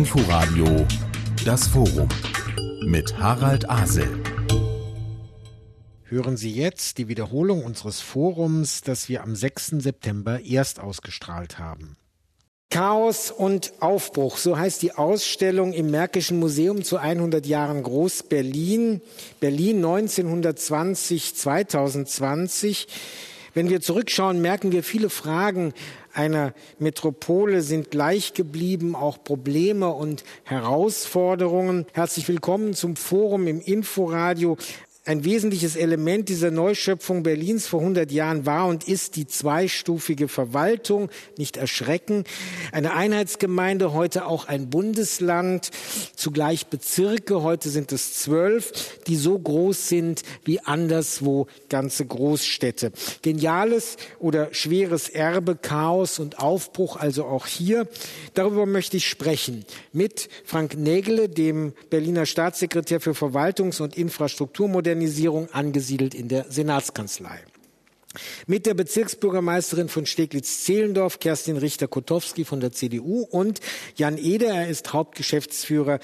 Inforadio Das Forum mit Harald Asel. Hören Sie jetzt die Wiederholung unseres Forums, das wir am 6. September erst ausgestrahlt haben. Chaos und Aufbruch, so heißt die Ausstellung im Märkischen Museum zu 100 Jahren Groß-Berlin, Berlin 1920-2020. Wenn wir zurückschauen, merken wir, viele Fragen einer Metropole sind gleich geblieben, auch Probleme und Herausforderungen. Herzlich willkommen zum Forum im Inforadio. Ein wesentliches Element dieser Neuschöpfung Berlins vor 100 Jahren war und ist die zweistufige Verwaltung. Nicht erschrecken. Eine Einheitsgemeinde, heute auch ein Bundesland, zugleich Bezirke. Heute sind es zwölf, die so groß sind wie anderswo ganze Großstädte. Geniales oder schweres Erbe, Chaos und Aufbruch, also auch hier. Darüber möchte ich sprechen mit Frank Nägele, dem Berliner Staatssekretär für Verwaltungs- und Infrastrukturmodell Modernisierung angesiedelt in der Senatskanzlei. Mit der Bezirksbürgermeisterin von Steglitz-Zehlendorf, Kerstin Richter-Kotowski von der CDU und Jan Eder, er ist Hauptgeschäftsführer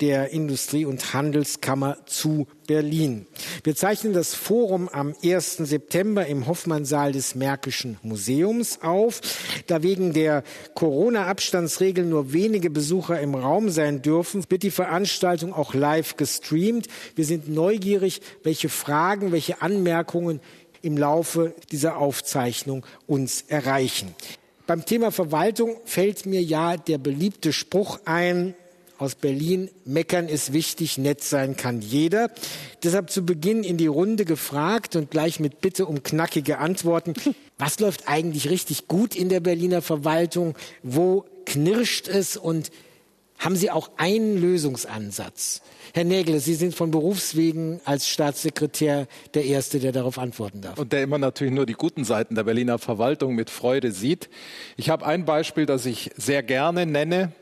der Industrie- und Handelskammer zu Berlin. Wir zeichnen das Forum am 1. September im Hoffmannsaal des Märkischen Museums auf. Da wegen der Corona-Abstandsregeln nur wenige Besucher im Raum sein dürfen, wird die Veranstaltung auch live gestreamt. Wir sind neugierig, welche Fragen, welche Anmerkungen im Laufe dieser Aufzeichnung uns erreichen. Beim Thema Verwaltung fällt mir ja der beliebte Spruch ein aus Berlin, meckern ist wichtig, nett sein kann jeder. Deshalb zu Beginn in die Runde gefragt und gleich mit Bitte um knackige Antworten. Was läuft eigentlich richtig gut in der Berliner Verwaltung? Wo knirscht es und haben Sie auch einen Lösungsansatz? Herr Nägele, Sie sind von Berufswegen als Staatssekretär der Erste, der darauf antworten darf. Und der immer natürlich nur die guten Seiten der Berliner Verwaltung mit Freude sieht. Ich habe ein Beispiel, das ich sehr gerne nenne.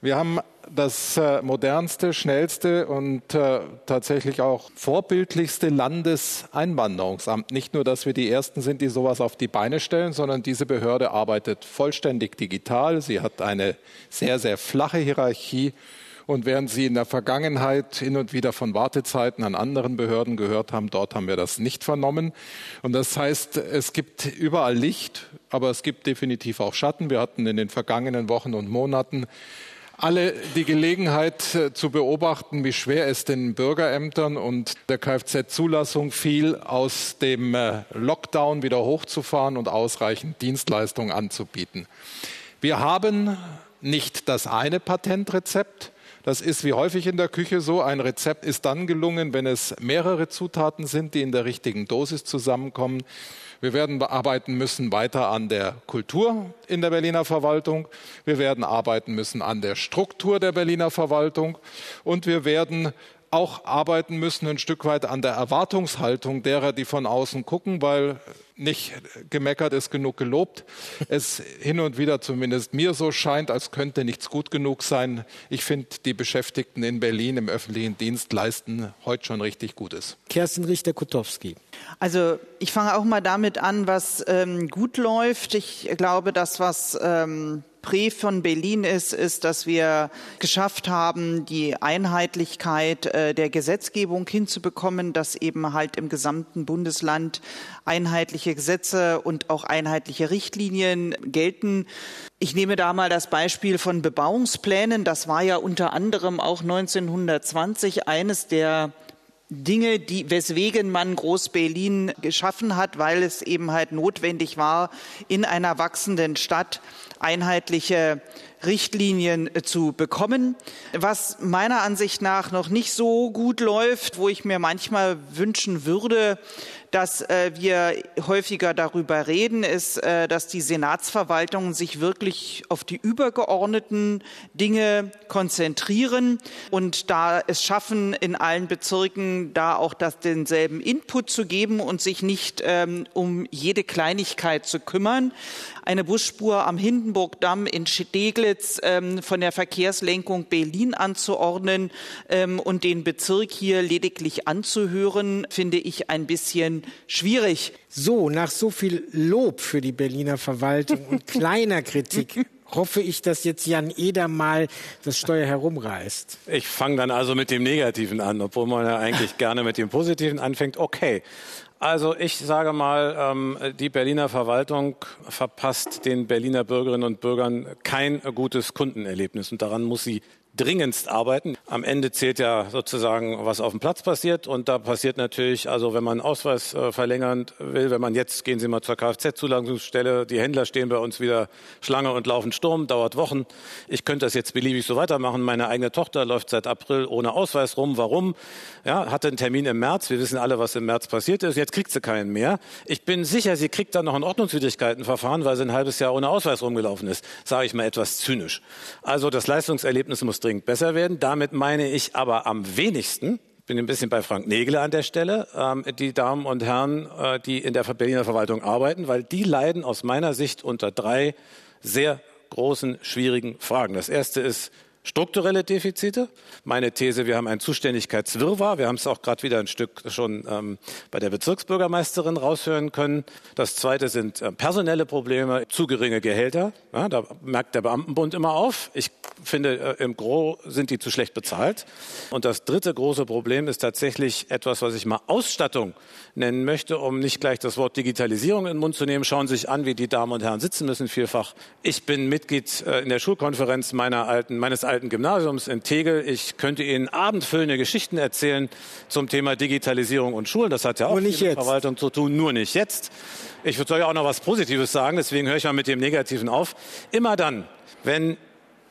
Wir haben das äh, modernste, schnellste und äh, tatsächlich auch vorbildlichste Landeseinwanderungsamt. Nicht nur, dass wir die Ersten sind, die sowas auf die Beine stellen, sondern diese Behörde arbeitet vollständig digital. Sie hat eine sehr, sehr flache Hierarchie und während Sie in der Vergangenheit hin und wieder von Wartezeiten an anderen Behörden gehört haben, dort haben wir das nicht vernommen. Und das heißt, es gibt überall Licht, aber es gibt definitiv auch Schatten. Wir hatten in den vergangenen Wochen und Monaten alle die Gelegenheit äh, zu beobachten, wie schwer es den Bürgerämtern und der Kfz-Zulassung fiel, aus dem äh, Lockdown wieder hochzufahren und ausreichend Dienstleistungen anzubieten. Wir haben nicht das eine Patentrezept, das ist wie häufig in der Küche so. Ein Rezept ist dann gelungen, wenn es mehrere Zutaten sind, die in der richtigen Dosis zusammenkommen. Wir werden arbeiten müssen weiter an der Kultur in der Berliner Verwaltung. Wir werden arbeiten müssen an der Struktur der Berliner Verwaltung. Und wir werden auch arbeiten müssen ein Stück weit an der Erwartungshaltung derer, die von außen gucken, weil nicht gemeckert ist genug gelobt. Es hin und wieder zumindest mir so scheint, als könnte nichts gut genug sein. Ich finde, die Beschäftigten in Berlin im öffentlichen Dienst leisten heute schon richtig Gutes. Kerstin Richter-Kutowski. Also ich fange auch mal damit an, was ähm, gut läuft. Ich glaube, das, was ähm, Prä von Berlin ist, ist, dass wir geschafft haben, die Einheitlichkeit äh, der Gesetzgebung hinzubekommen, dass eben halt im gesamten Bundesland einheitliche Gesetze und auch einheitliche Richtlinien gelten. Ich nehme da mal das Beispiel von Bebauungsplänen. Das war ja unter anderem auch 1920 eines der Dinge, die, weswegen man Groß-Berlin geschaffen hat, weil es eben halt notwendig war, in einer wachsenden Stadt einheitliche Richtlinien zu bekommen. Was meiner Ansicht nach noch nicht so gut läuft, wo ich mir manchmal wünschen würde, dass äh, wir häufiger darüber reden, ist, äh, dass die Senatsverwaltungen sich wirklich auf die übergeordneten Dinge konzentrieren und da es schaffen, in allen Bezirken da auch das, denselben Input zu geben und sich nicht ähm, um jede Kleinigkeit zu kümmern. Eine Busspur am Hindenburgdamm in Steglitz ähm, von der Verkehrslenkung Berlin anzuordnen ähm, und den Bezirk hier lediglich anzuhören, finde ich ein bisschen schwierig. So, nach so viel Lob für die Berliner Verwaltung und kleiner Kritik hoffe ich, dass jetzt Jan Eder mal das Steuer herumreißt. Ich fange dann also mit dem Negativen an, obwohl man ja eigentlich gerne mit dem Positiven anfängt. Okay. Also ich sage mal, ähm, die Berliner Verwaltung verpasst den Berliner Bürgerinnen und Bürgern kein gutes Kundenerlebnis und daran muss sie dringendst arbeiten. Am Ende zählt ja sozusagen, was auf dem Platz passiert. Und da passiert natürlich, also wenn man Ausweis äh, verlängern will, wenn man jetzt, gehen Sie mal zur Kfz-Zulassungsstelle, die Händler stehen bei uns wieder Schlange und laufen Sturm, dauert Wochen. Ich könnte das jetzt beliebig so weitermachen. Meine eigene Tochter läuft seit April ohne Ausweis rum. Warum? Ja, hatte einen Termin im März. Wir wissen alle, was im März passiert ist. Jetzt kriegt sie keinen mehr. Ich bin sicher, sie kriegt dann noch ein Ordnungswidrigkeitenverfahren, weil sie ein halbes Jahr ohne Ausweis rumgelaufen ist. Sage ich mal etwas zynisch. Also das Leistungserlebnis muss dringend besser werden. Damit meine ich aber am wenigsten, bin ein bisschen bei Frank Nägele an der Stelle, ähm, die Damen und Herren, äh, die in der Berliner Verwaltung arbeiten, weil die leiden aus meiner Sicht unter drei sehr großen, schwierigen Fragen. Das erste ist strukturelle Defizite. Meine These, wir haben ein Zuständigkeitswirrwarr. Wir haben es auch gerade wieder ein Stück schon ähm, bei der Bezirksbürgermeisterin raushören können. Das zweite sind äh, personelle Probleme, zu geringe Gehälter. Ja, da merkt der Beamtenbund immer auf. Ich finde, äh, im Gro sind die zu schlecht bezahlt. Und das dritte große Problem ist tatsächlich etwas, was ich mal Ausstattung nennen möchte, um nicht gleich das Wort Digitalisierung in den Mund zu nehmen. Schauen Sie sich an, wie die Damen und Herren sitzen müssen vielfach. Ich bin Mitglied äh, in der Schulkonferenz meiner alten, meines alten Gymnasiums in Tegel. Ich könnte Ihnen abendfüllende Geschichten erzählen zum Thema Digitalisierung und Schulen. Das hat ja auch mit der Verwaltung zu tun, nur nicht jetzt. Ich würde ja auch noch was Positives sagen, deswegen höre ich mal mit dem Negativen auf. Immer dann, wenn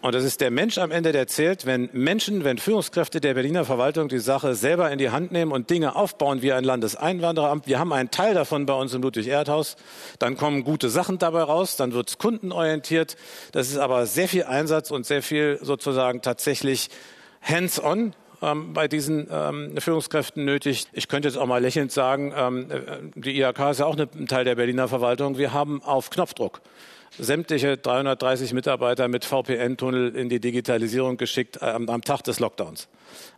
und das ist der Mensch am Ende, der zählt, wenn Menschen, wenn Führungskräfte der Berliner Verwaltung die Sache selber in die Hand nehmen und Dinge aufbauen wie ein Landeseinwandereramt. Wir haben einen Teil davon bei uns im Ludwig-Erdhaus. Dann kommen gute Sachen dabei raus, dann wird es kundenorientiert. Das ist aber sehr viel Einsatz und sehr viel sozusagen tatsächlich hands-on ähm, bei diesen ähm, Führungskräften nötig. Ich könnte jetzt auch mal lächelnd sagen, ähm, äh, die IHK ist ja auch ein Teil der Berliner Verwaltung. Wir haben auf Knopfdruck sämtliche 330 Mitarbeiter mit VPN-Tunnel in die Digitalisierung geschickt äh, am, am, Tag des Lockdowns.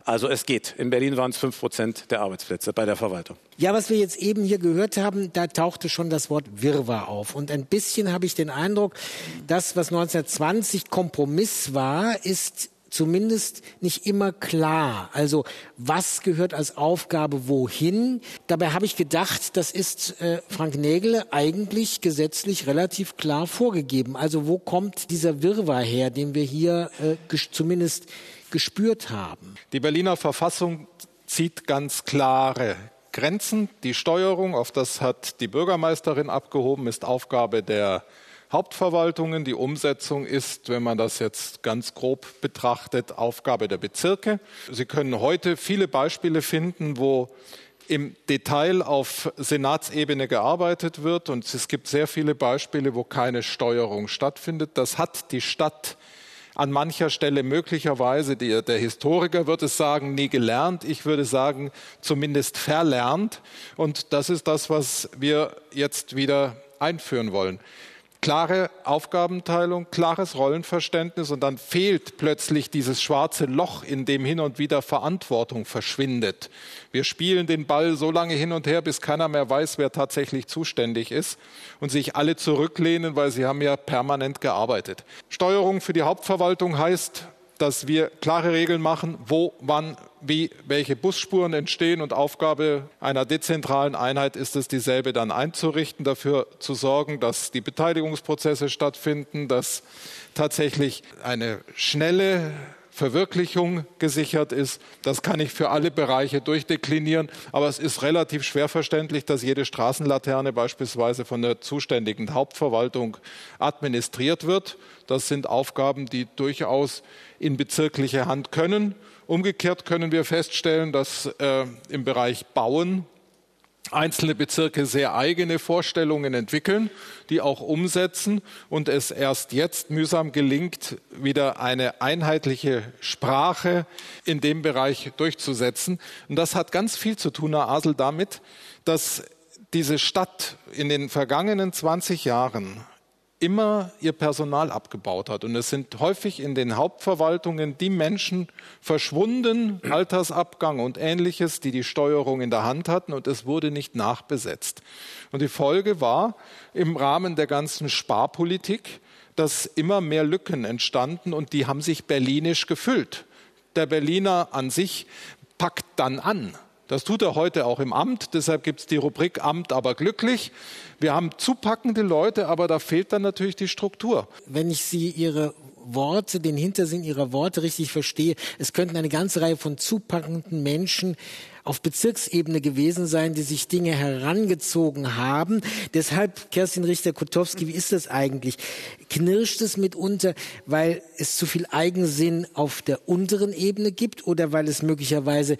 Also es geht. In Berlin waren es fünf Prozent der Arbeitsplätze bei der Verwaltung. Ja, was wir jetzt eben hier gehört haben, da tauchte schon das Wort Wirrwarr auf. Und ein bisschen habe ich den Eindruck, das, was 1920 Kompromiss war, ist zumindest nicht immer klar. Also was gehört als Aufgabe wohin? Dabei habe ich gedacht, das ist äh, Frank Nägele eigentlich gesetzlich relativ klar vorgegeben. Also wo kommt dieser Wirrwarr her, den wir hier äh, ges zumindest gespürt haben? Die Berliner Verfassung zieht ganz klare Grenzen. Die Steuerung, auf das hat die Bürgermeisterin abgehoben, ist Aufgabe der Hauptverwaltungen. Die Umsetzung ist, wenn man das jetzt ganz grob betrachtet, Aufgabe der Bezirke. Sie können heute viele Beispiele finden, wo im Detail auf Senatsebene gearbeitet wird und es gibt sehr viele Beispiele, wo keine Steuerung stattfindet. Das hat die Stadt an mancher Stelle möglicherweise, die, der Historiker wird es sagen, nie gelernt. Ich würde sagen, zumindest verlernt. Und das ist das, was wir jetzt wieder einführen wollen klare Aufgabenteilung, klares Rollenverständnis und dann fehlt plötzlich dieses schwarze Loch, in dem hin und wieder Verantwortung verschwindet. Wir spielen den Ball so lange hin und her, bis keiner mehr weiß, wer tatsächlich zuständig ist und sich alle zurücklehnen, weil sie haben ja permanent gearbeitet. Steuerung für die Hauptverwaltung heißt, dass wir klare Regeln machen, wo, wann, wie, welche Busspuren entstehen. Und Aufgabe einer dezentralen Einheit ist es, dieselbe dann einzurichten, dafür zu sorgen, dass die Beteiligungsprozesse stattfinden, dass tatsächlich eine schnelle Verwirklichung gesichert ist. Das kann ich für alle Bereiche durchdeklinieren, aber es ist relativ schwer verständlich, dass jede Straßenlaterne beispielsweise von der zuständigen Hauptverwaltung administriert wird. Das sind Aufgaben, die durchaus in bezirkliche Hand können. Umgekehrt können wir feststellen, dass äh, im Bereich Bauen einzelne Bezirke sehr eigene Vorstellungen entwickeln, die auch umsetzen und es erst jetzt mühsam gelingt, wieder eine einheitliche Sprache in dem Bereich durchzusetzen. Und das hat ganz viel zu tun, Herr Asel, damit, dass diese Stadt in den vergangenen 20 Jahren immer ihr Personal abgebaut hat. Und es sind häufig in den Hauptverwaltungen die Menschen verschwunden, Altersabgang und ähnliches, die die Steuerung in der Hand hatten und es wurde nicht nachbesetzt. Und die Folge war im Rahmen der ganzen Sparpolitik, dass immer mehr Lücken entstanden und die haben sich berlinisch gefüllt. Der Berliner an sich packt dann an. Das tut er heute auch im Amt. Deshalb gibt es die Rubrik Amt aber glücklich. Wir haben zupackende Leute, aber da fehlt dann natürlich die Struktur. Wenn ich Sie Ihre Worte, den Hintersinn Ihrer Worte richtig verstehe, es könnten eine ganze Reihe von zupackenden Menschen auf Bezirksebene gewesen sein, die sich Dinge herangezogen haben. Deshalb, Kerstin Richter-Kotowski, wie ist das eigentlich? Knirscht es mitunter, weil es zu viel Eigensinn auf der unteren Ebene gibt oder weil es möglicherweise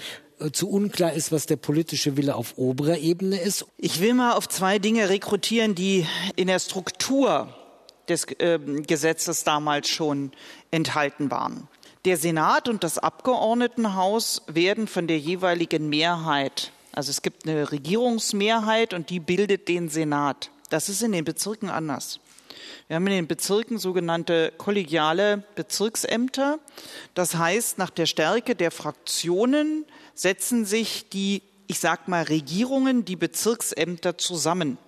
zu unklar ist, was der politische Wille auf oberer Ebene ist? Ich will mal auf zwei Dinge rekrutieren, die in der Struktur des äh, Gesetzes damals schon enthalten waren. Der Senat und das Abgeordnetenhaus werden von der jeweiligen Mehrheit, also es gibt eine Regierungsmehrheit und die bildet den Senat. Das ist in den Bezirken anders. Wir haben in den Bezirken sogenannte kollegiale Bezirksämter. Das heißt, nach der Stärke der Fraktionen setzen sich die, ich sag mal, Regierungen, die Bezirksämter zusammen.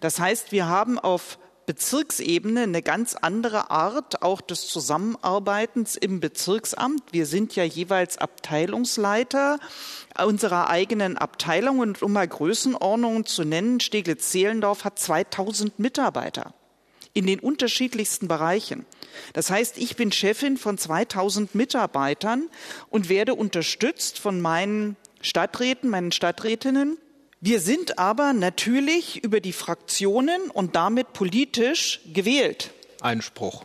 Das heißt, wir haben auf Bezirksebene eine ganz andere Art auch des Zusammenarbeitens im Bezirksamt. Wir sind ja jeweils Abteilungsleiter unserer eigenen Abteilung und um mal Größenordnungen zu nennen, Steglitz-Zehlendorf hat 2000 Mitarbeiter in den unterschiedlichsten Bereichen. Das heißt, ich bin Chefin von 2000 Mitarbeitern und werde unterstützt von meinen Stadträten, meinen Stadträtinnen wir sind aber natürlich über die Fraktionen und damit politisch gewählt. Einspruch.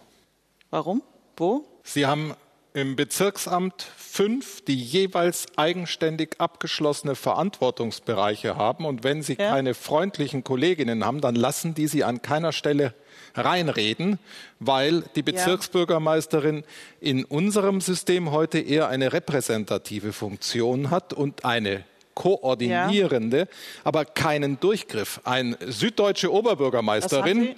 Warum? Wo? Sie haben im Bezirksamt fünf, die jeweils eigenständig abgeschlossene Verantwortungsbereiche haben. Und wenn Sie ja. keine freundlichen Kolleginnen haben, dann lassen die Sie an keiner Stelle reinreden, weil die Bezirksbürgermeisterin in unserem System heute eher eine repräsentative Funktion hat und eine koordinierende, ja. aber keinen Durchgriff. Eine süddeutsche Oberbürgermeisterin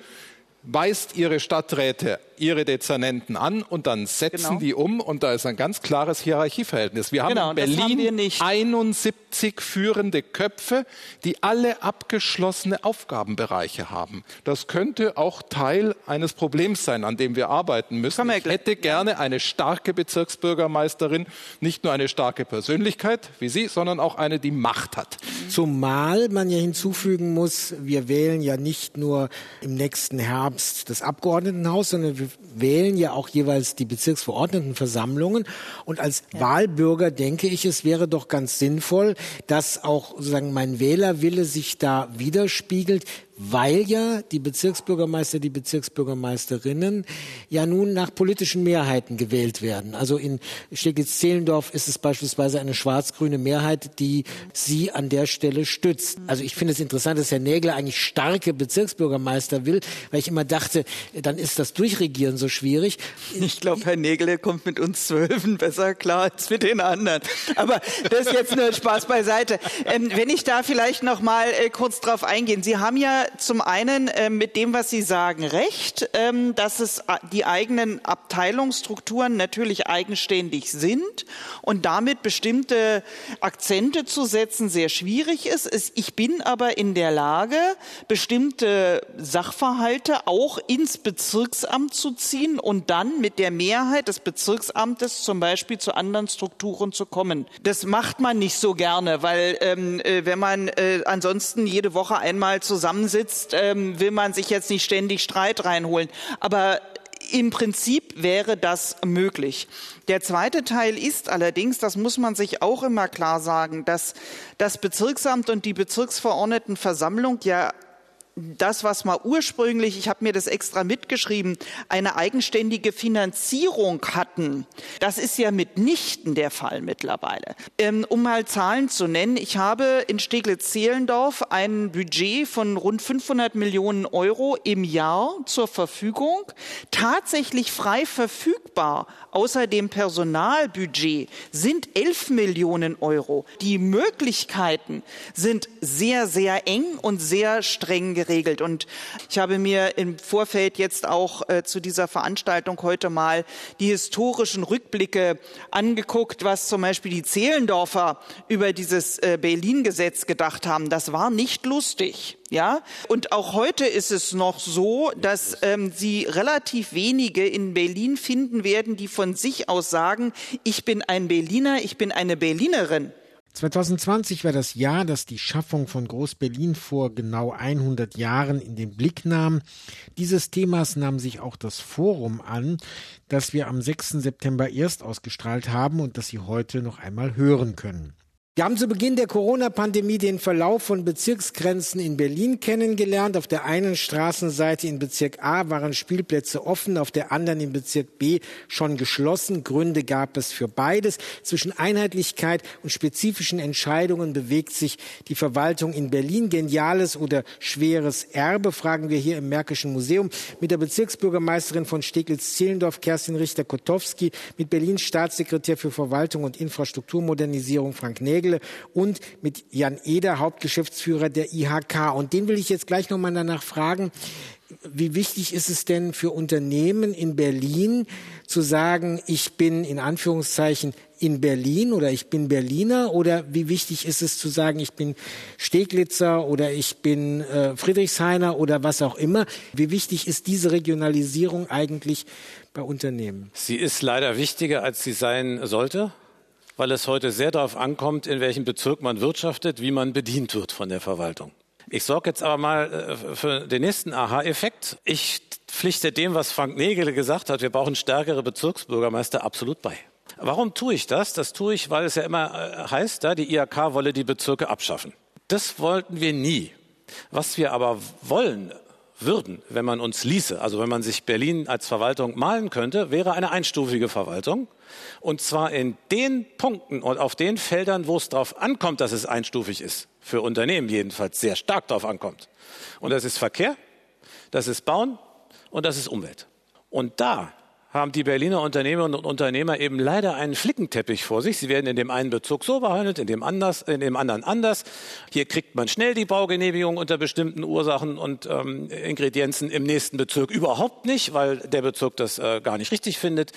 weist ihre Stadträte ihre Dezernenten an und dann setzen genau. die um und da ist ein ganz klares Hierarchieverhältnis. Wir haben genau, in Berlin haben wir 71 führende Köpfe, die alle abgeschlossene Aufgabenbereiche haben. Das könnte auch Teil eines Problems sein, an dem wir arbeiten müssen. Ich hätte gerne eine starke Bezirksbürgermeisterin, nicht nur eine starke Persönlichkeit wie Sie, sondern auch eine, die Macht hat. Zumal man ja hinzufügen muss, wir wählen ja nicht nur im nächsten Herbst das Abgeordnetenhaus, sondern wir wählen ja auch jeweils die Bezirksverordnetenversammlungen. Und als ja. Wahlbürger denke ich, es wäre doch ganz sinnvoll, dass auch sozusagen mein Wählerwille sich da widerspiegelt weil ja die Bezirksbürgermeister, die Bezirksbürgermeisterinnen ja nun nach politischen Mehrheiten gewählt werden. Also in Steglitz-Zehlendorf ist es beispielsweise eine schwarz-grüne Mehrheit, die sie an der Stelle stützt. Also ich finde es interessant, dass Herr Nägler eigentlich starke Bezirksbürgermeister will, weil ich immer dachte, dann ist das Durchregieren so schwierig. Ich glaube, Herr Nägler kommt mit uns Zwölfen besser klar als mit den anderen. Aber das ist jetzt nur Spaß beiseite. Ähm, wenn ich da vielleicht noch mal äh, kurz drauf eingehen. Sie haben ja zum einen äh, mit dem, was Sie sagen, recht, ähm, dass es äh, die eigenen Abteilungsstrukturen natürlich eigenständig sind und damit bestimmte Akzente zu setzen sehr schwierig ist. Ich bin aber in der Lage, bestimmte Sachverhalte auch ins Bezirksamt zu ziehen und dann mit der Mehrheit des Bezirksamtes zum Beispiel zu anderen Strukturen zu kommen. Das macht man nicht so gerne, weil ähm, äh, wenn man äh, ansonsten jede Woche einmal zusammensitzt, sitzt, ähm, will man sich jetzt nicht ständig Streit reinholen. Aber im Prinzip wäre das möglich. Der zweite Teil ist allerdings, das muss man sich auch immer klar sagen, dass das Bezirksamt und die Bezirksverordnetenversammlung ja das, was mal ursprünglich, ich habe mir das extra mitgeschrieben, eine eigenständige Finanzierung hatten, das ist ja mitnichten der Fall mittlerweile. Ähm, um mal Zahlen zu nennen, ich habe in Steglitz-Zehlendorf ein Budget von rund 500 Millionen Euro im Jahr zur Verfügung, tatsächlich frei verfügbar außer dem Personalbudget sind 11 Millionen Euro. Die Möglichkeiten sind sehr, sehr eng und sehr streng geregelt geregelt. Und ich habe mir im Vorfeld jetzt auch äh, zu dieser Veranstaltung heute mal die historischen Rückblicke angeguckt, was zum Beispiel die Zehlendorfer über dieses äh, Berlin-Gesetz gedacht haben. Das war nicht lustig. Ja, und auch heute ist es noch so, dass ähm, Sie relativ wenige in Berlin finden werden, die von sich aus sagen, ich bin ein Berliner, ich bin eine Berlinerin. 2020 war das Jahr, das die Schaffung von Groß-Berlin vor genau 100 Jahren in den Blick nahm. Dieses Themas nahm sich auch das Forum an, das wir am 6. September erst ausgestrahlt haben und das Sie heute noch einmal hören können. Wir haben zu Beginn der Corona-Pandemie den Verlauf von Bezirksgrenzen in Berlin kennengelernt. Auf der einen Straßenseite in Bezirk A waren Spielplätze offen, auf der anderen in Bezirk B schon geschlossen. Gründe gab es für beides. Zwischen Einheitlichkeit und spezifischen Entscheidungen bewegt sich die Verwaltung in Berlin. Geniales oder schweres Erbe, fragen wir hier im Märkischen Museum mit der Bezirksbürgermeisterin von Steglitz-Zehlendorf, Kerstin Richter-Kotowski, mit Berlins Staatssekretär für Verwaltung und Infrastrukturmodernisierung, Frank Nägel, Nägele und mit Jan Eder, Hauptgeschäftsführer der IHK. Und den will ich jetzt gleich nochmal danach fragen, wie wichtig ist es denn für Unternehmen in Berlin zu sagen, ich bin in Anführungszeichen in Berlin oder ich bin Berliner oder wie wichtig ist es zu sagen, ich bin Steglitzer oder ich bin äh, Friedrichshainer oder was auch immer? Wie wichtig ist diese Regionalisierung eigentlich bei Unternehmen? Sie ist leider wichtiger, als sie sein sollte weil es heute sehr darauf ankommt, in welchem Bezirk man wirtschaftet, wie man bedient wird von der Verwaltung. Ich sorge jetzt aber mal äh, für den nächsten Aha-Effekt. Ich pflichte dem, was Frank Nägele gesagt hat, wir brauchen stärkere Bezirksbürgermeister, absolut bei. Warum tue ich das? Das tue ich, weil es ja immer äh, heißt, die IHK wolle die Bezirke abschaffen. Das wollten wir nie. Was wir aber wollen, würden, wenn man uns ließe, also wenn man sich Berlin als Verwaltung malen könnte, wäre eine einstufige Verwaltung. Und zwar in den Punkten und auf den Feldern, wo es darauf ankommt, dass es einstufig ist. Für Unternehmen jedenfalls sehr stark darauf ankommt. Und das ist Verkehr, das ist Bauen und das ist Umwelt. Und da haben die Berliner Unternehmerinnen und Unternehmer eben leider einen Flickenteppich vor sich. Sie werden in dem einen Bezug so behandelt, in dem, anders, in dem anderen anders. Hier kriegt man schnell die Baugenehmigung unter bestimmten Ursachen und ähm, Ingredienzen, im nächsten Bezirk überhaupt nicht, weil der Bezirk das äh, gar nicht richtig findet.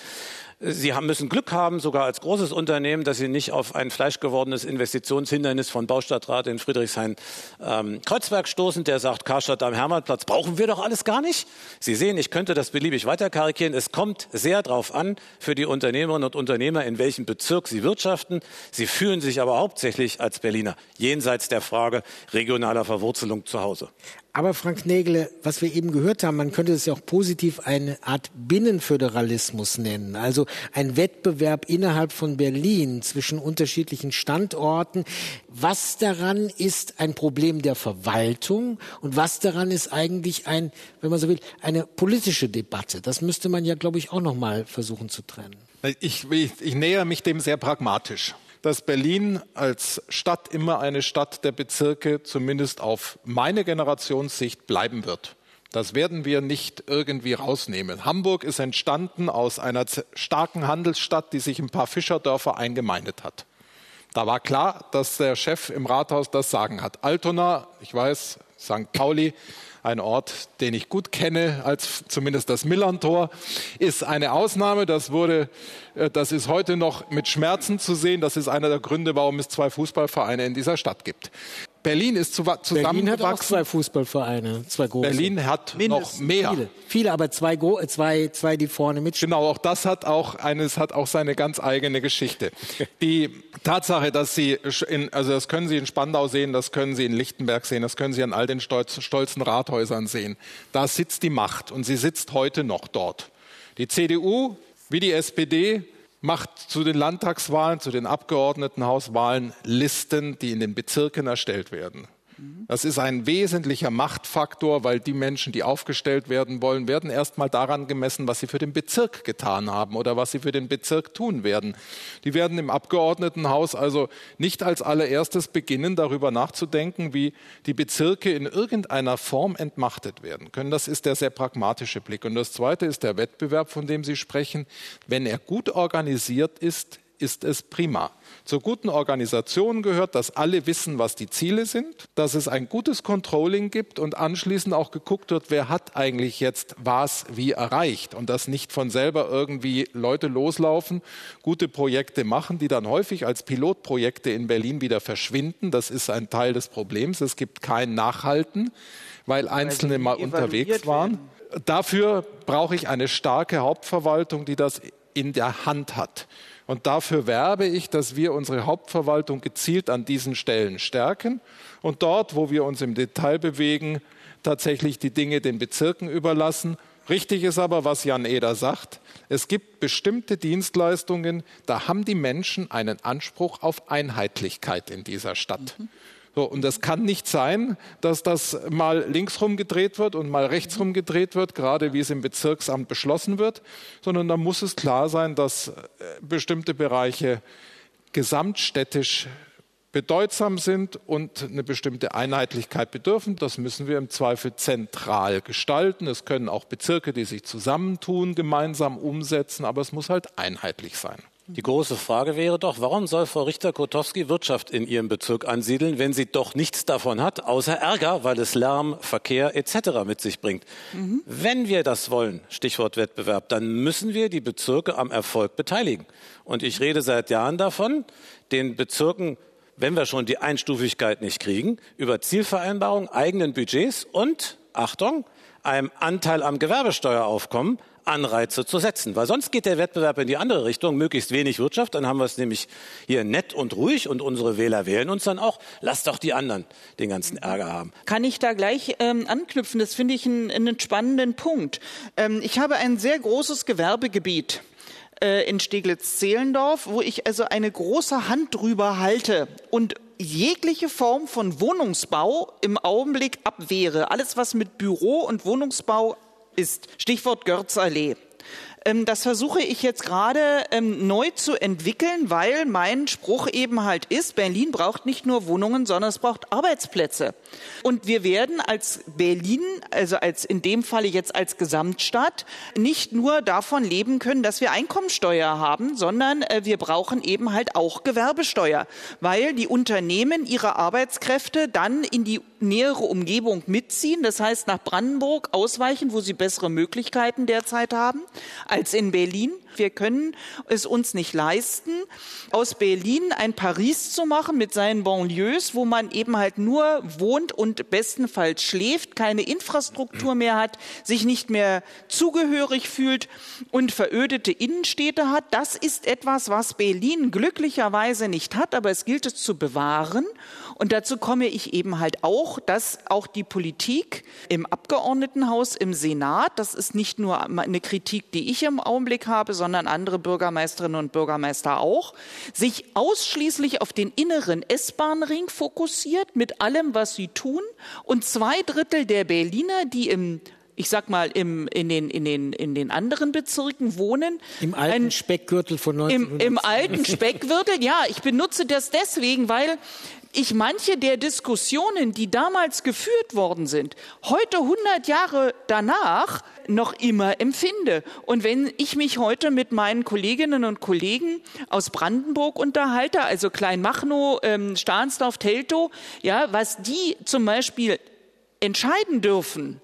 Sie haben, müssen Glück haben, sogar als großes Unternehmen, dass Sie nicht auf ein fleischgewordenes Investitionshindernis von Baustadtrat in Friedrichshain-Kreuzberg ähm, stoßen, der sagt, Karstadt am Hermannplatz brauchen wir doch alles gar nicht. Sie sehen, ich könnte das beliebig weiterkarikieren. Es kommt sehr darauf an, für die Unternehmerinnen und Unternehmer, in welchem Bezirk sie wirtschaften. Sie fühlen sich aber hauptsächlich als Berliner, jenseits der Frage regionaler Verwurzelung zu Hause. Aber Frank Nägele, was wir eben gehört haben, man könnte es ja auch positiv eine Art Binnenföderalismus nennen. Also ein Wettbewerb innerhalb von Berlin zwischen unterschiedlichen Standorten. Was daran ist ein Problem der Verwaltung und was daran ist eigentlich ein, wenn man so will, eine politische Debatte? Das müsste man ja, glaube ich, auch noch mal versuchen zu trennen. Ich, ich, ich nähere mich dem sehr pragmatisch dass Berlin als Stadt immer eine Stadt der Bezirke zumindest auf meine Generationssicht bleiben wird. Das werden wir nicht irgendwie rausnehmen. Hamburg ist entstanden aus einer starken Handelsstadt, die sich ein paar Fischerdörfer eingemeindet hat. Da war klar, dass der Chef im Rathaus das Sagen hat. Altona, ich weiß, St. Pauli, ein Ort, den ich gut kenne, als zumindest das Millantor, ist eine Ausnahme. Das wurde, äh, das ist heute noch mit Schmerzen zu sehen. Das ist einer der Gründe, warum es zwei Fußballvereine in dieser Stadt gibt. Berlin ist zusammengewachsen. Berlin hat auch zwei Fußballvereine, zwei große. Berlin hat Mindestens noch mehr. Viele, viele aber zwei, zwei, zwei, die vorne mitspielen. Genau, auch das hat auch eines hat auch seine ganz eigene Geschichte. Die Tatsache, dass Sie in, also das können Sie in Spandau sehen, das können Sie in Lichtenberg sehen, das können Sie an all den stolz, stolzen Rathäusern sehen. Da sitzt die Macht und sie sitzt heute noch dort. Die CDU wie die SPD macht zu den Landtagswahlen, zu den Abgeordnetenhauswahlen Listen, die in den Bezirken erstellt werden. Das ist ein wesentlicher Machtfaktor, weil die Menschen, die aufgestellt werden wollen, werden erst mal daran gemessen, was sie für den Bezirk getan haben oder was sie für den Bezirk tun werden. Die werden im Abgeordnetenhaus also nicht als allererstes beginnen, darüber nachzudenken, wie die Bezirke in irgendeiner Form entmachtet werden können. Das ist der sehr pragmatische Blick. Und das Zweite ist der Wettbewerb, von dem Sie sprechen. Wenn er gut organisiert ist, ist es prima. Zur guten Organisation gehört, dass alle wissen, was die Ziele sind, dass es ein gutes Controlling gibt und anschließend auch geguckt wird, wer hat eigentlich jetzt was wie erreicht und dass nicht von selber irgendwie Leute loslaufen, gute Projekte machen, die dann häufig als Pilotprojekte in Berlin wieder verschwinden. Das ist ein Teil des Problems. Es gibt kein Nachhalten, weil Einzelne mal unterwegs waren. Dafür brauche ich eine starke Hauptverwaltung, die das in der Hand hat. Und dafür werbe ich, dass wir unsere Hauptverwaltung gezielt an diesen Stellen stärken und dort, wo wir uns im Detail bewegen, tatsächlich die Dinge den Bezirken überlassen. Richtig ist aber, was Jan Eder sagt, es gibt bestimmte Dienstleistungen, da haben die Menschen einen Anspruch auf Einheitlichkeit in dieser Stadt. Mhm. So, und es kann nicht sein, dass das mal linksrum gedreht wird und mal rechtsrum gedreht wird, gerade wie es im Bezirksamt beschlossen wird, sondern da muss es klar sein, dass äh, bestimmte Bereiche gesamtstädtisch bedeutsam sind und eine bestimmte Einheitlichkeit bedürfen. Das müssen wir im Zweifel zentral gestalten. Es können auch Bezirke, die sich zusammentun, gemeinsam umsetzen, aber es muss halt einheitlich sein. Die große Frage wäre doch, warum soll Frau Richter-Kotowski Wirtschaft in ihrem Bezirk ansiedeln, wenn sie doch nichts davon hat, außer Ärger, weil es Lärm, Verkehr etc. mit sich bringt? Mhm. Wenn wir das wollen, Stichwort Wettbewerb, dann müssen wir die Bezirke am Erfolg beteiligen. Und ich rede seit Jahren davon, den Bezirken wenn wir schon die Einstufigkeit nicht kriegen, über Zielvereinbarung, eigenen Budgets und, Achtung, einem Anteil am Gewerbesteueraufkommen Anreize zu setzen. Weil sonst geht der Wettbewerb in die andere Richtung, möglichst wenig Wirtschaft, dann haben wir es nämlich hier nett und ruhig und unsere Wähler wählen uns dann auch. Lass doch die anderen den ganzen Ärger haben. Kann ich da gleich ähm, anknüpfen? Das finde ich einen, einen spannenden Punkt. Ähm, ich habe ein sehr großes Gewerbegebiet äh, in Steglitz-Zehlendorf, wo ich also eine große Hand drüber halte und jegliche Form von Wohnungsbau im Augenblick abwehre. Alles, was mit Büro und Wohnungsbau ist. Stichwort Görzallee. Ähm, das versuche ich jetzt gerade ähm, neu zu entwickeln, weil mein Spruch eben halt ist, Berlin braucht nicht nur Wohnungen, sondern es braucht Arbeitsplätze. Und wir werden als Berlin, also als in dem Falle jetzt als Gesamtstadt, nicht nur davon leben können, dass wir Einkommensteuer haben, sondern äh, wir brauchen eben halt auch Gewerbesteuer, weil die Unternehmen ihre Arbeitskräfte dann in die nähere Umgebung mitziehen, das heißt nach Brandenburg ausweichen, wo sie bessere Möglichkeiten derzeit haben als in Berlin. Wir können es uns nicht leisten, aus Berlin ein Paris zu machen mit seinen Banlieues, wo man eben halt nur wohnt und bestenfalls schläft, keine Infrastruktur mehr hat, sich nicht mehr zugehörig fühlt und verödete Innenstädte hat. Das ist etwas, was Berlin glücklicherweise nicht hat, aber es gilt es zu bewahren. Und dazu komme ich eben halt auch, dass auch die Politik im Abgeordnetenhaus, im Senat, das ist nicht nur eine Kritik, die ich im Augenblick habe, sondern andere Bürgermeisterinnen und Bürgermeister auch, sich ausschließlich auf den inneren S-Bahn-Ring fokussiert mit allem, was sie tun. Und zwei Drittel der Berliner, die im ich sag mal, im, in, den, in, den, in den anderen Bezirken wohnen. Im alten ein, Speckgürtel von 1900. Im, Im alten Speckgürtel, ja. Ich benutze das deswegen, weil ich manche der Diskussionen, die damals geführt worden sind, heute 100 Jahre danach noch immer empfinde. Und wenn ich mich heute mit meinen Kolleginnen und Kollegen aus Brandenburg unterhalte, also Kleinmachnow, ähm, Stahnsdorf, Teltow, ja, was die zum Beispiel entscheiden dürfen,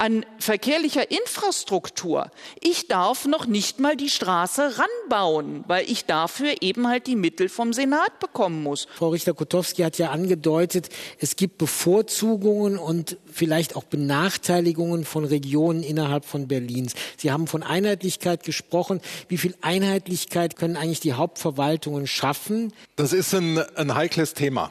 an verkehrlicher Infrastruktur. Ich darf noch nicht mal die Straße ranbauen, weil ich dafür eben halt die Mittel vom Senat bekommen muss. Frau Richter-Kotowski hat ja angedeutet, es gibt Bevorzugungen und vielleicht auch Benachteiligungen von Regionen innerhalb von Berlins. Sie haben von Einheitlichkeit gesprochen. Wie viel Einheitlichkeit können eigentlich die Hauptverwaltungen schaffen? Das ist ein, ein heikles Thema,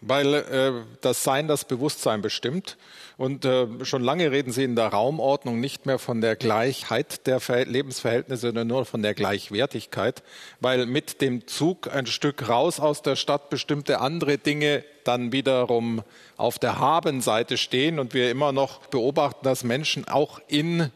weil äh, das Sein das Bewusstsein bestimmt. Und äh, schon lange reden Sie in der Raumordnung nicht mehr von der Gleichheit der Ver Lebensverhältnisse, sondern nur von der Gleichwertigkeit, weil mit dem Zug ein Stück raus aus der Stadt bestimmte andere Dinge dann wiederum auf der Habenseite stehen und wir immer noch beobachten, dass Menschen auch in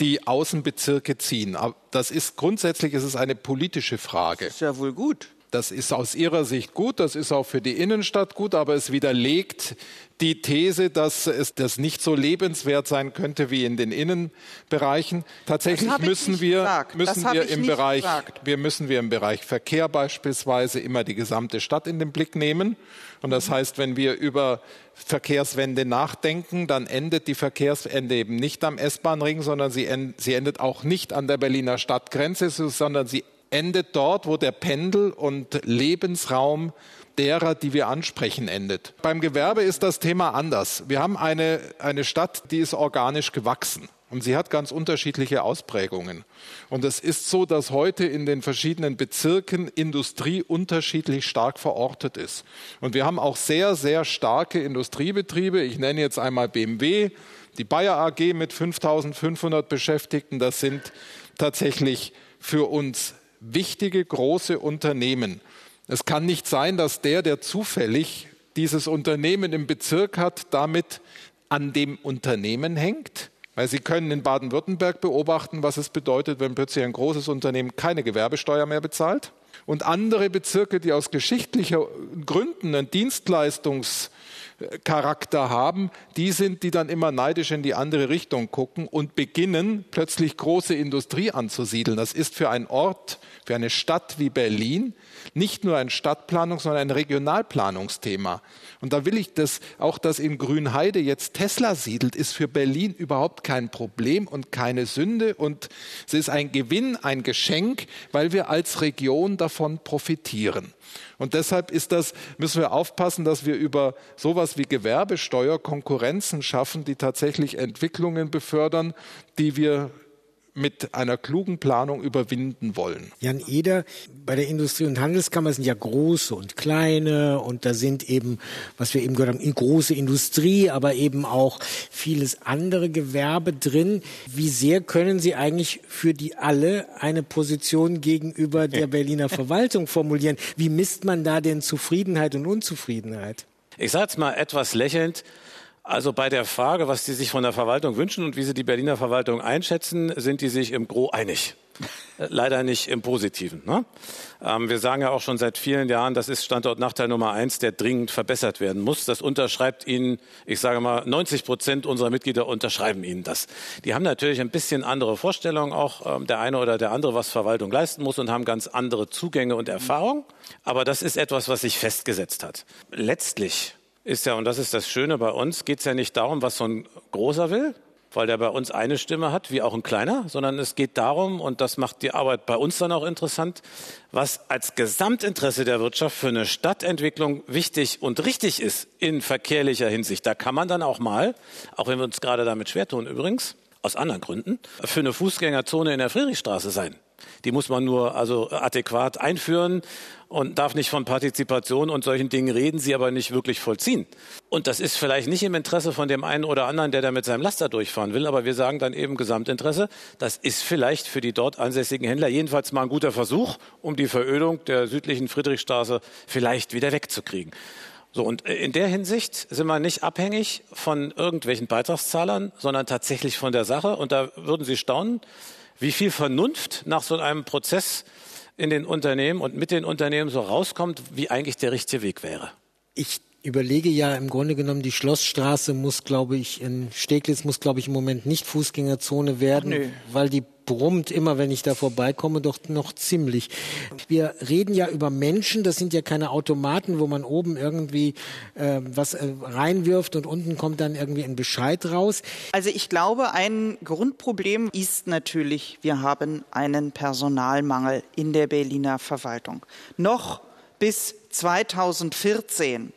die Außenbezirke ziehen. Das ist grundsätzlich ist es eine politische Frage. Das ist ja wohl gut. Das ist aus Ihrer Sicht gut, das ist auch für die Innenstadt gut, aber es widerlegt die These, dass es das nicht so lebenswert sein könnte wie in den Innenbereichen. Tatsächlich müssen wir, müssen wir im Bereich, wir müssen wir im Bereich Verkehr beispielsweise immer die gesamte Stadt in den Blick nehmen. Und das mhm. heißt, wenn wir über Verkehrswende nachdenken, dann endet die Verkehrswende eben nicht am S-Bahn-Ring, sondern sie, sie endet auch nicht an der Berliner Stadtgrenze, sondern sie endet dort, wo der Pendel- und Lebensraum derer, die wir ansprechen, endet. Beim Gewerbe ist das Thema anders. Wir haben eine, eine Stadt, die ist organisch gewachsen. Und sie hat ganz unterschiedliche Ausprägungen. Und es ist so, dass heute in den verschiedenen Bezirken Industrie unterschiedlich stark verortet ist. Und wir haben auch sehr, sehr starke Industriebetriebe. Ich nenne jetzt einmal BMW, die Bayer AG mit 5500 Beschäftigten. Das sind tatsächlich für uns wichtige große Unternehmen. Es kann nicht sein, dass der, der zufällig dieses Unternehmen im Bezirk hat, damit an dem Unternehmen hängt. Weil Sie können in Baden-Württemberg beobachten, was es bedeutet, wenn plötzlich ein großes Unternehmen keine Gewerbesteuer mehr bezahlt. Und andere Bezirke, die aus geschichtlicher Gründen einen Dienstleistungscharakter haben, die sind, die dann immer neidisch in die andere Richtung gucken und beginnen plötzlich große Industrie anzusiedeln. Das ist für einen Ort, für eine Stadt wie Berlin nicht nur ein Stadtplanung, sondern ein Regionalplanungsthema. Und da will ich das, auch dass in Grünheide jetzt Tesla siedelt, ist für Berlin überhaupt kein Problem und keine Sünde. Und es ist ein Gewinn, ein Geschenk, weil wir als Region davon profitieren. Und deshalb ist das, müssen wir aufpassen, dass wir über sowas wie Gewerbesteuer Konkurrenzen schaffen, die tatsächlich Entwicklungen befördern, die wir mit einer klugen Planung überwinden wollen. Jan Eder, bei der Industrie- und Handelskammer sind ja große und kleine und da sind eben, was wir eben gehört haben, große Industrie, aber eben auch vieles andere Gewerbe drin. Wie sehr können Sie eigentlich für die alle eine Position gegenüber der Berliner Verwaltung formulieren? Wie misst man da denn Zufriedenheit und Unzufriedenheit? Ich sage es mal etwas lächelnd. Also bei der Frage, was die sich von der Verwaltung wünschen und wie sie die Berliner Verwaltung einschätzen, sind die sich im Gro einig. Äh, leider nicht im Positiven. Ne? Ähm, wir sagen ja auch schon seit vielen Jahren, das ist Standortnachteil Nummer eins, der dringend verbessert werden muss. Das unterschreibt Ihnen, ich sage mal, 90 Prozent unserer Mitglieder unterschreiben Ihnen das. Die haben natürlich ein bisschen andere Vorstellungen, auch ähm, der eine oder der andere, was Verwaltung leisten muss und haben ganz andere Zugänge und Erfahrungen. Aber das ist etwas, was sich festgesetzt hat. Letztlich ist ja, und das ist das Schöne bei uns, geht es ja nicht darum, was so ein Großer will, weil der bei uns eine Stimme hat, wie auch ein kleiner, sondern es geht darum, und das macht die Arbeit bei uns dann auch interessant, was als Gesamtinteresse der Wirtschaft für eine Stadtentwicklung wichtig und richtig ist in verkehrlicher Hinsicht. Da kann man dann auch mal, auch wenn wir uns gerade damit schwer tun übrigens, aus anderen Gründen, für eine Fußgängerzone in der Friedrichstraße sein. Die muss man nur also adäquat einführen und darf nicht von Partizipation und solchen Dingen reden, sie aber nicht wirklich vollziehen. Und das ist vielleicht nicht im Interesse von dem einen oder anderen, der da mit seinem Laster durchfahren will, aber wir sagen dann eben Gesamtinteresse. Das ist vielleicht für die dort ansässigen Händler jedenfalls mal ein guter Versuch, um die Verödung der südlichen Friedrichstraße vielleicht wieder wegzukriegen. So, und in der Hinsicht sind wir nicht abhängig von irgendwelchen Beitragszahlern, sondern tatsächlich von der Sache. Und da würden Sie staunen, wie viel Vernunft nach so einem Prozess in den Unternehmen und mit den Unternehmen so rauskommt, wie eigentlich der richtige Weg wäre. Ich überlege ja im Grunde genommen, die Schlossstraße muss, glaube ich, in Steglitz muss, glaube ich, im Moment nicht Fußgängerzone werden, weil die brummt immer, wenn ich da vorbeikomme, doch noch ziemlich. Wir reden ja über Menschen, das sind ja keine Automaten, wo man oben irgendwie äh, was reinwirft und unten kommt dann irgendwie ein Bescheid raus. Also ich glaube, ein Grundproblem ist natürlich, wir haben einen Personalmangel in der Berliner Verwaltung. Noch bis 2014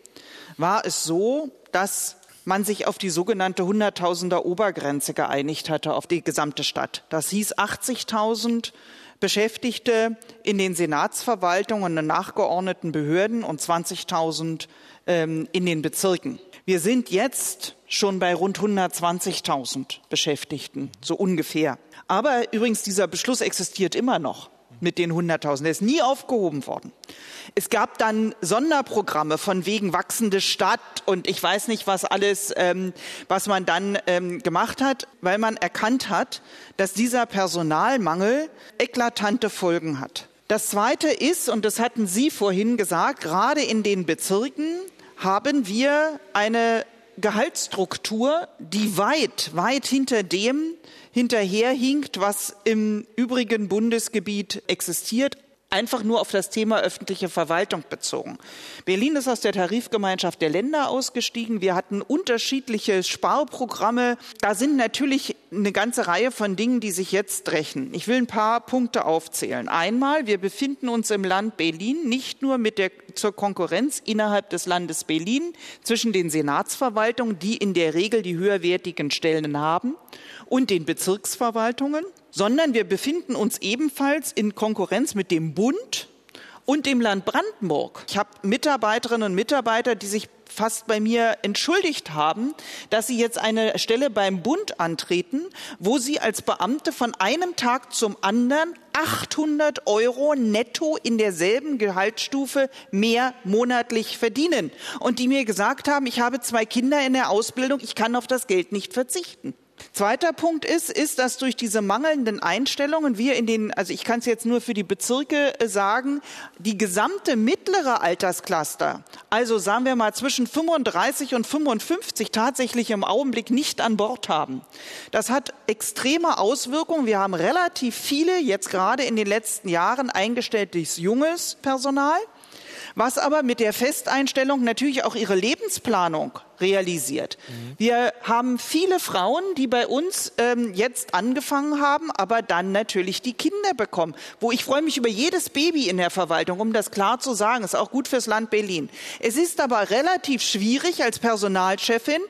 war es so, dass man sich auf die sogenannte Hunderttausender Obergrenze geeinigt hatte auf die gesamte Stadt. Das hieß 80.000 Beschäftigte in den Senatsverwaltungen und nachgeordneten Behörden und 20.000 ähm, in den Bezirken. Wir sind jetzt schon bei rund 120.000 Beschäftigten, so ungefähr. Aber übrigens, dieser Beschluss existiert immer noch mit den 100.000. Der ist nie aufgehoben worden. Es gab dann Sonderprogramme von wegen wachsende Stadt und ich weiß nicht, was alles, ähm, was man dann ähm, gemacht hat, weil man erkannt hat, dass dieser Personalmangel eklatante Folgen hat. Das Zweite ist, und das hatten Sie vorhin gesagt, gerade in den Bezirken haben wir eine Gehaltsstruktur, die weit, weit hinter dem hinterherhinkt, was im übrigen Bundesgebiet existiert, einfach nur auf das Thema öffentliche Verwaltung bezogen. Berlin ist aus der Tarifgemeinschaft der Länder ausgestiegen. Wir hatten unterschiedliche Sparprogramme. Da sind natürlich eine ganze Reihe von Dingen, die sich jetzt rächen. Ich will ein paar Punkte aufzählen. Einmal, wir befinden uns im Land Berlin nicht nur mit der zur Konkurrenz innerhalb des Landes Berlin zwischen den Senatsverwaltungen, die in der Regel die höherwertigen Stellen haben, und den Bezirksverwaltungen, sondern wir befinden uns ebenfalls in Konkurrenz mit dem Bund und dem Land Brandenburg. Ich habe Mitarbeiterinnen und Mitarbeiter, die sich fast bei mir entschuldigt haben, dass sie jetzt eine Stelle beim Bund antreten, wo sie als Beamte von einem Tag zum anderen 800 Euro netto in derselben Gehaltsstufe mehr monatlich verdienen. Und die mir gesagt haben, ich habe zwei Kinder in der Ausbildung, ich kann auf das Geld nicht verzichten. Zweiter Punkt ist, ist, dass durch diese mangelnden Einstellungen wir in den, also ich kann es jetzt nur für die Bezirke äh, sagen, die gesamte mittlere Alterscluster, also sagen wir mal zwischen 35 und 55 tatsächlich im Augenblick nicht an Bord haben. Das hat extreme Auswirkungen. Wir haben relativ viele jetzt gerade in den letzten Jahren eingestelltes junges Personal was aber mit der Festeinstellung natürlich auch ihre Lebensplanung realisiert. Mhm. Wir haben viele Frauen, die bei uns ähm, jetzt angefangen haben, aber dann natürlich die Kinder bekommen. Wo ich freue mich über jedes Baby in der Verwaltung, um das klar zu sagen, ist auch gut fürs Land Berlin. Es ist aber relativ schwierig als Personalchefin,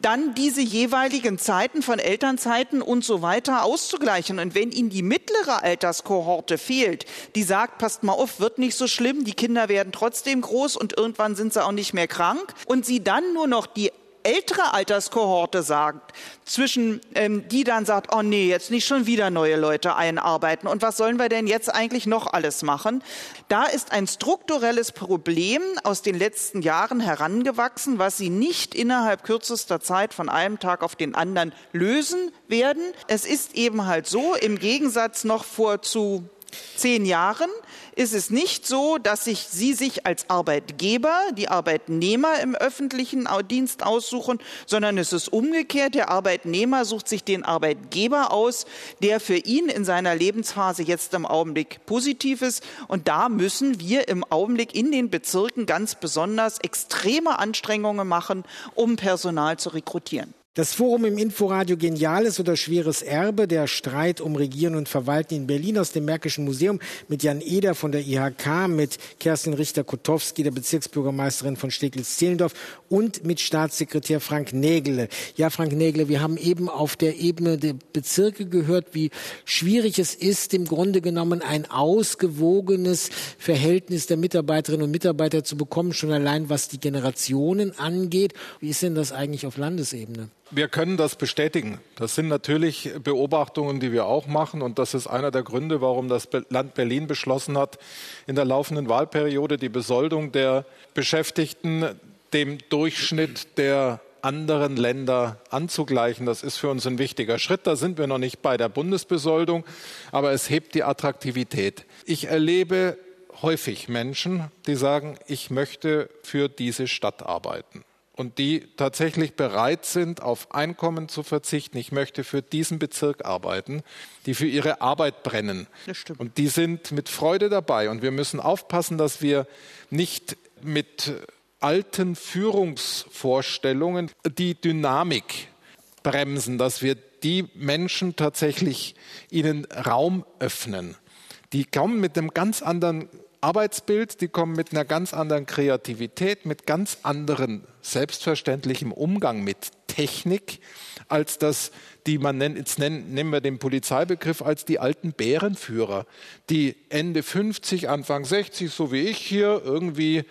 dann diese jeweiligen Zeiten von Elternzeiten und so weiter auszugleichen. Und wenn Ihnen die mittlere Alterskohorte fehlt, die sagt, passt mal auf, wird nicht so schlimm, die Kinder werden trotzdem groß und irgendwann sind sie auch nicht mehr krank und Sie dann nur noch die ältere Alterskohorte sagt, zwischen ähm, die dann sagt, oh nee, jetzt nicht schon wieder neue Leute einarbeiten und was sollen wir denn jetzt eigentlich noch alles machen? Da ist ein strukturelles Problem aus den letzten Jahren herangewachsen, was sie nicht innerhalb kürzester Zeit von einem Tag auf den anderen lösen werden. Es ist eben halt so, im Gegensatz noch vor zu zehn Jahren ist es nicht so, dass sich Sie sich als Arbeitgeber die Arbeitnehmer im öffentlichen Dienst aussuchen, sondern es ist umgekehrt. Der Arbeitnehmer sucht sich den Arbeitgeber aus, der für ihn in seiner Lebensphase jetzt im Augenblick positiv ist. Und da müssen wir im Augenblick in den Bezirken ganz besonders extreme Anstrengungen machen, um Personal zu rekrutieren. Das Forum im Inforadio Geniales oder Schweres Erbe, der Streit um Regieren und Verwalten in Berlin aus dem Märkischen Museum mit Jan Eder von der IHK, mit Kerstin Richter-Kotowski, der Bezirksbürgermeisterin von Steglitz-Zehlendorf und mit Staatssekretär Frank Nägele. Ja, Frank Nägele, wir haben eben auf der Ebene der Bezirke gehört, wie schwierig es ist, im Grunde genommen ein ausgewogenes Verhältnis der Mitarbeiterinnen und Mitarbeiter zu bekommen, schon allein was die Generationen angeht. Wie ist denn das eigentlich auf Landesebene? Wir können das bestätigen. Das sind natürlich Beobachtungen, die wir auch machen. Und das ist einer der Gründe, warum das Land Berlin beschlossen hat, in der laufenden Wahlperiode die Besoldung der Beschäftigten dem Durchschnitt der anderen Länder anzugleichen. Das ist für uns ein wichtiger Schritt. Da sind wir noch nicht bei der Bundesbesoldung, aber es hebt die Attraktivität. Ich erlebe häufig Menschen, die sagen, ich möchte für diese Stadt arbeiten und die tatsächlich bereit sind, auf Einkommen zu verzichten. Ich möchte für diesen Bezirk arbeiten, die für ihre Arbeit brennen. Und die sind mit Freude dabei. Und wir müssen aufpassen, dass wir nicht mit alten Führungsvorstellungen die Dynamik bremsen, dass wir die Menschen tatsächlich ihnen Raum öffnen. Die kommen mit einem ganz anderen Arbeitsbild, die kommen mit einer ganz anderen Kreativität, mit ganz anderen selbstverständlichem Umgang mit Technik, als das, die man nennt, jetzt nennen, nehmen wir den Polizeibegriff als die alten Bärenführer, die Ende 50, Anfang 60, so wie ich hier, irgendwie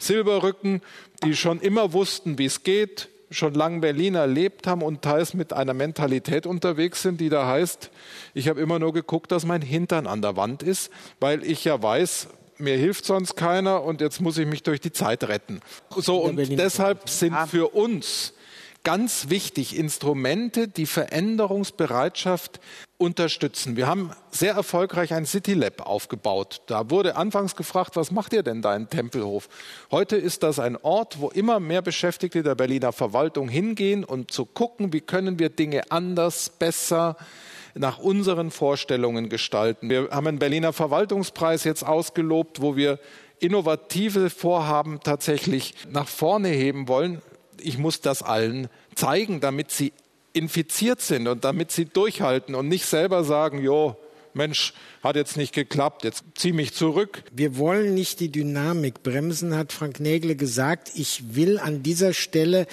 Silberrücken, die schon immer wussten, wie es geht, schon lange Berlin erlebt haben und teils mit einer Mentalität unterwegs sind, die da heißt, ich habe immer nur geguckt, dass mein Hintern an der Wand ist, weil ich ja weiß, mir hilft sonst keiner und jetzt muss ich mich durch die Zeit retten. So und deshalb sind für uns ganz wichtig, Instrumente, die Veränderungsbereitschaft unterstützen. Wir haben sehr erfolgreich ein City Lab aufgebaut. Da wurde anfangs gefragt, was macht ihr denn da in Tempelhof? Heute ist das ein Ort, wo immer mehr Beschäftigte der Berliner Verwaltung hingehen, um zu gucken, wie können wir Dinge anders, besser, nach unseren Vorstellungen gestalten. Wir haben einen Berliner Verwaltungspreis jetzt ausgelobt, wo wir innovative Vorhaben tatsächlich nach vorne heben wollen ich muss das allen zeigen, damit sie infiziert sind und damit sie durchhalten und nicht selber sagen, jo, Mensch, hat jetzt nicht geklappt, jetzt zieh mich zurück. Wir wollen nicht die Dynamik bremsen, hat Frank Nägle gesagt. Ich will an dieser Stelle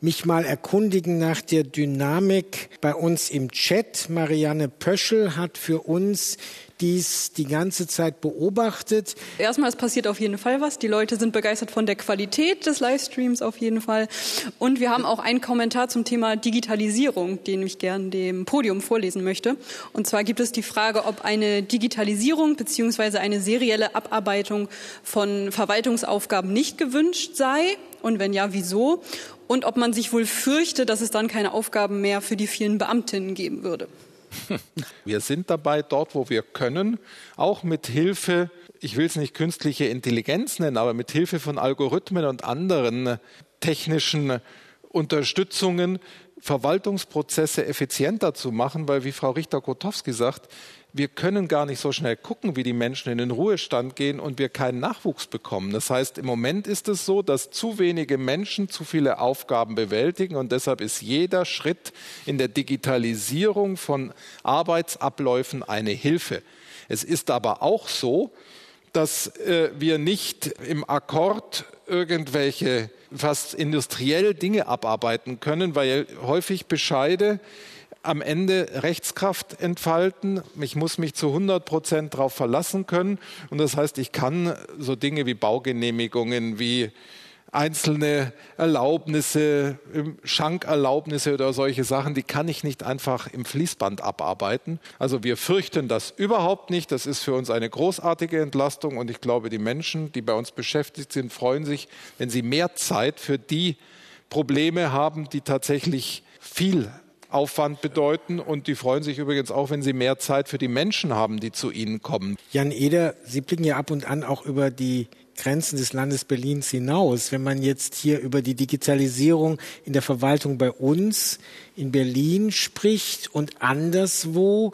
mich mal erkundigen nach der Dynamik bei uns im Chat. Marianne Pöschel hat für uns dies die ganze Zeit beobachtet? Erstmal, es passiert auf jeden Fall was. Die Leute sind begeistert von der Qualität des Livestreams auf jeden Fall. Und wir haben auch einen Kommentar zum Thema Digitalisierung, den ich gern dem Podium vorlesen möchte. Und zwar gibt es die Frage, ob eine Digitalisierung beziehungsweise eine serielle Abarbeitung von Verwaltungsaufgaben nicht gewünscht sei. Und wenn ja, wieso? Und ob man sich wohl fürchte, dass es dann keine Aufgaben mehr für die vielen Beamtinnen geben würde. Wir sind dabei, dort, wo wir können, auch mit Hilfe, ich will es nicht künstliche Intelligenz nennen, aber mit Hilfe von Algorithmen und anderen technischen Unterstützungen Verwaltungsprozesse effizienter zu machen, weil, wie Frau Richter-Kotowski sagt, wir können gar nicht so schnell gucken, wie die Menschen in den Ruhestand gehen und wir keinen Nachwuchs bekommen. Das heißt, im Moment ist es so, dass zu wenige Menschen zu viele Aufgaben bewältigen und deshalb ist jeder Schritt in der Digitalisierung von Arbeitsabläufen eine Hilfe. Es ist aber auch so, dass äh, wir nicht im Akkord irgendwelche fast industriell Dinge abarbeiten können, weil häufig Bescheide am Ende Rechtskraft entfalten. Ich muss mich zu 100 Prozent darauf verlassen können. Und das heißt, ich kann so Dinge wie Baugenehmigungen, wie einzelne Erlaubnisse, Schankerlaubnisse oder solche Sachen, die kann ich nicht einfach im Fließband abarbeiten. Also wir fürchten das überhaupt nicht. Das ist für uns eine großartige Entlastung und ich glaube, die Menschen, die bei uns beschäftigt sind, freuen sich, wenn sie mehr Zeit für die Probleme haben, die tatsächlich viel Aufwand bedeuten. Und die freuen sich übrigens auch, wenn sie mehr Zeit für die Menschen haben, die zu ihnen kommen. Jan Eder, Sie blicken ja ab und an auch über die Grenzen des Landes Berlins hinaus. Wenn man jetzt hier über die Digitalisierung in der Verwaltung bei uns in Berlin spricht und anderswo,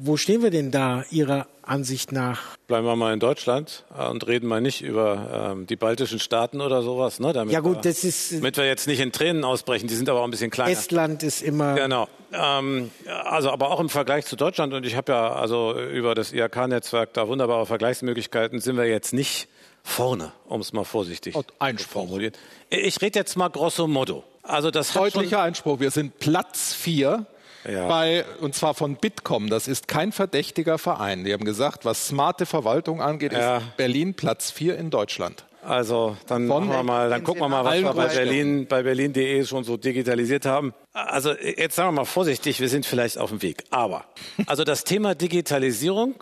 wo stehen wir denn da Ihrer Ansicht nach? Bleiben wir mal in Deutschland äh, und reden mal nicht über ähm, die baltischen Staaten oder sowas. Ne, damit ja gut, das ist. Damit wir jetzt nicht in Tränen ausbrechen, die sind aber auch ein bisschen kleiner. Estland ist immer. Genau. Ähm, also aber auch im Vergleich zu Deutschland und ich habe ja also über das IHK-Netzwerk da wunderbare Vergleichsmöglichkeiten, sind wir jetzt nicht vorne, um es mal vorsichtig zu formulieren. Ich rede jetzt mal grosso modo. Also das Deutlicher Einspruch. Wir sind Platz vier ja. bei, und zwar von Bitkom. Das ist kein verdächtiger Verein. Die haben gesagt, was smarte Verwaltung angeht, ja. ist Berlin Platz 4 in Deutschland. Also dann machen wir mal, dann gucken wir mal, was wir bei Berlin, bei Berlin.de schon so digitalisiert haben. Also jetzt sagen wir mal vorsichtig, wir sind vielleicht auf dem Weg. Aber also das Thema Digitalisierung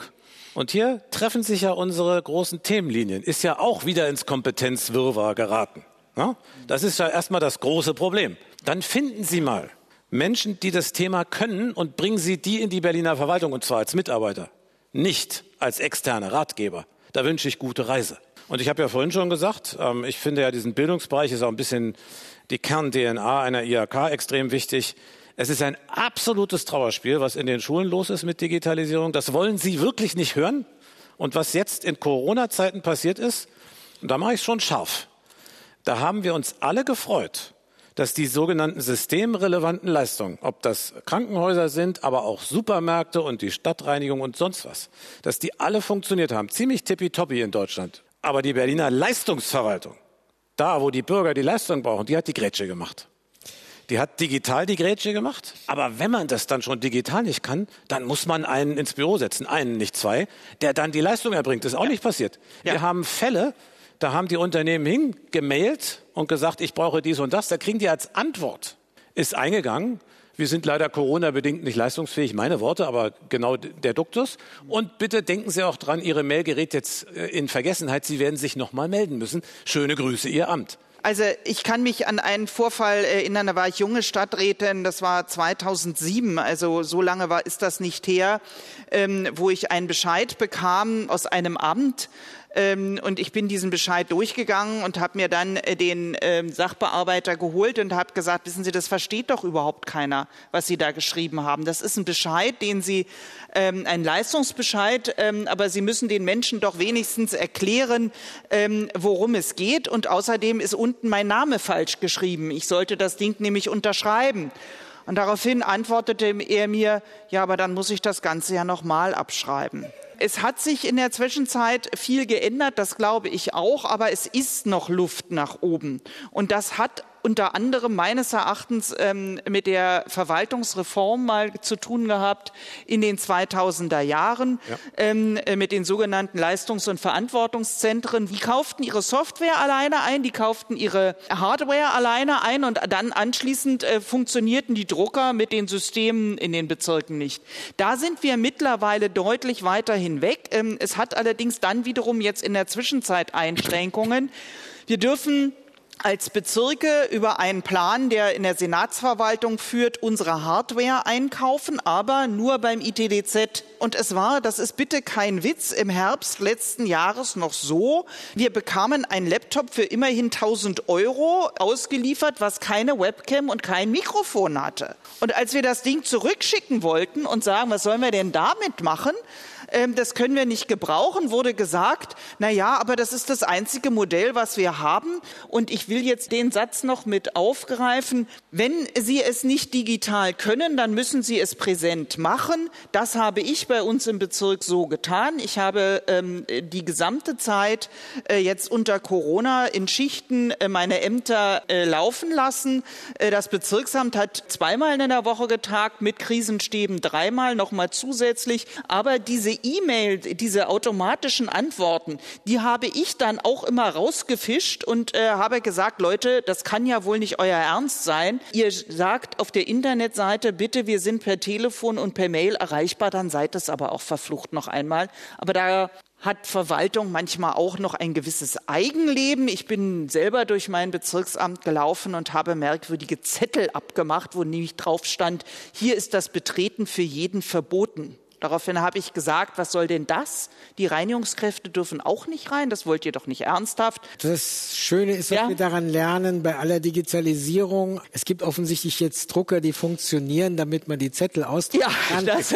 und hier treffen sich ja unsere großen Themenlinien, ist ja auch wieder ins Kompetenzwirrwarr geraten. Das ist ja erstmal das große Problem. Dann finden Sie mal Menschen, die das Thema können und bringen Sie die in die Berliner Verwaltung und zwar als Mitarbeiter, nicht als externe Ratgeber. Da wünsche ich gute Reise. Und ich habe ja vorhin schon gesagt, ähm, ich finde ja diesen Bildungsbereich ist auch ein bisschen die Kern-DNA einer IHK extrem wichtig. Es ist ein absolutes Trauerspiel, was in den Schulen los ist mit Digitalisierung. Das wollen Sie wirklich nicht hören. Und was jetzt in Corona-Zeiten passiert ist, da mache ich es schon scharf. Da haben wir uns alle gefreut, dass die sogenannten systemrelevanten Leistungen, ob das Krankenhäuser sind, aber auch Supermärkte und die Stadtreinigung und sonst was, dass die alle funktioniert haben. Ziemlich tippitoppi in Deutschland. Aber die Berliner Leistungsverwaltung, da wo die Bürger die Leistung brauchen, die hat die Grätsche gemacht. Die hat digital die Grätsche gemacht. Aber wenn man das dann schon digital nicht kann, dann muss man einen ins Büro setzen, einen, nicht zwei, der dann die Leistung erbringt. Das ist auch ja. nicht passiert. Ja. Wir haben Fälle, da haben die Unternehmen hingemailt und gesagt, ich brauche dies und das. Da kriegen die als Antwort, ist eingegangen. Wir sind leider Corona-bedingt nicht leistungsfähig, meine Worte, aber genau der Duktus. Und bitte denken Sie auch dran, Ihre Mail gerät jetzt äh, in Vergessenheit. Sie werden sich nochmal melden müssen. Schöne Grüße, Ihr Amt. Also ich kann mich an einen Vorfall erinnern, da war ich junge Stadträtin, das war 2007, also so lange war, ist das nicht her, ähm, wo ich einen Bescheid bekam aus einem Amt, ähm, und ich bin diesen Bescheid durchgegangen und habe mir dann äh, den ähm, Sachbearbeiter geholt und habe gesagt, wissen Sie, das versteht doch überhaupt keiner, was Sie da geschrieben haben. Das ist ein Bescheid, den Sie, ähm, ein Leistungsbescheid, ähm, aber Sie müssen den Menschen doch wenigstens erklären, ähm, worum es geht. Und außerdem ist unten mein Name falsch geschrieben. Ich sollte das Ding nämlich unterschreiben. Und daraufhin antwortete er mir, ja, aber dann muss ich das Ganze ja nochmal abschreiben. Es hat sich in der Zwischenzeit viel geändert, das glaube ich auch, aber es ist noch Luft nach oben. Und das hat unter anderem meines Erachtens ähm, mit der Verwaltungsreform mal zu tun gehabt in den 2000er Jahren ja. ähm, äh, mit den sogenannten Leistungs- und Verantwortungszentren. Die kauften ihre Software alleine ein, die kauften ihre Hardware alleine ein und dann anschließend äh, funktionierten die Drucker mit den Systemen in den Bezirken nicht. Da sind wir mittlerweile deutlich weiter hinweg. Ähm, es hat allerdings dann wiederum jetzt in der Zwischenzeit Einschränkungen. Wir dürfen als Bezirke über einen Plan, der in der Senatsverwaltung führt, unsere Hardware einkaufen, aber nur beim ITDZ. Und es war, das ist bitte kein Witz, im Herbst letzten Jahres noch so, wir bekamen einen Laptop für immerhin 1000 Euro ausgeliefert, was keine Webcam und kein Mikrofon hatte. Und als wir das Ding zurückschicken wollten und sagen, was sollen wir denn damit machen, das können wir nicht gebrauchen, wurde gesagt, na ja, aber das ist das einzige Modell, was wir haben. Und ich will jetzt den Satz noch mit aufgreifen. Wenn Sie es nicht digital können, dann müssen Sie es präsent machen. Das habe ich bei uns im Bezirk so getan. Ich habe ähm, die gesamte Zeit äh, jetzt unter Corona in Schichten äh, meine Ämter äh, laufen lassen. Äh, das Bezirksamt hat zweimal in der Woche getagt, mit Krisenstäben dreimal, nochmal zusätzlich. Aber diese E-Mail, diese automatischen Antworten, die habe ich dann auch immer rausgefischt und äh, habe gesagt, Leute, das kann ja wohl nicht euer Ernst sein. Ihr sagt auf der Internetseite, bitte, wir sind per Telefon und per Mail erreichbar, dann seid es aber auch verflucht noch einmal. Aber da hat Verwaltung manchmal auch noch ein gewisses Eigenleben. Ich bin selber durch mein Bezirksamt gelaufen und habe merkwürdige Zettel abgemacht, wo nämlich drauf stand, hier ist das Betreten für jeden verboten. Daraufhin habe ich gesagt, was soll denn das? Die Reinigungskräfte dürfen auch nicht rein, das wollt ihr doch nicht ernsthaft. Das Schöne ist, was ja. wir daran lernen, bei aller Digitalisierung, es gibt offensichtlich jetzt Drucker, die funktionieren, damit man die Zettel ausdrucken ja, kann. Das,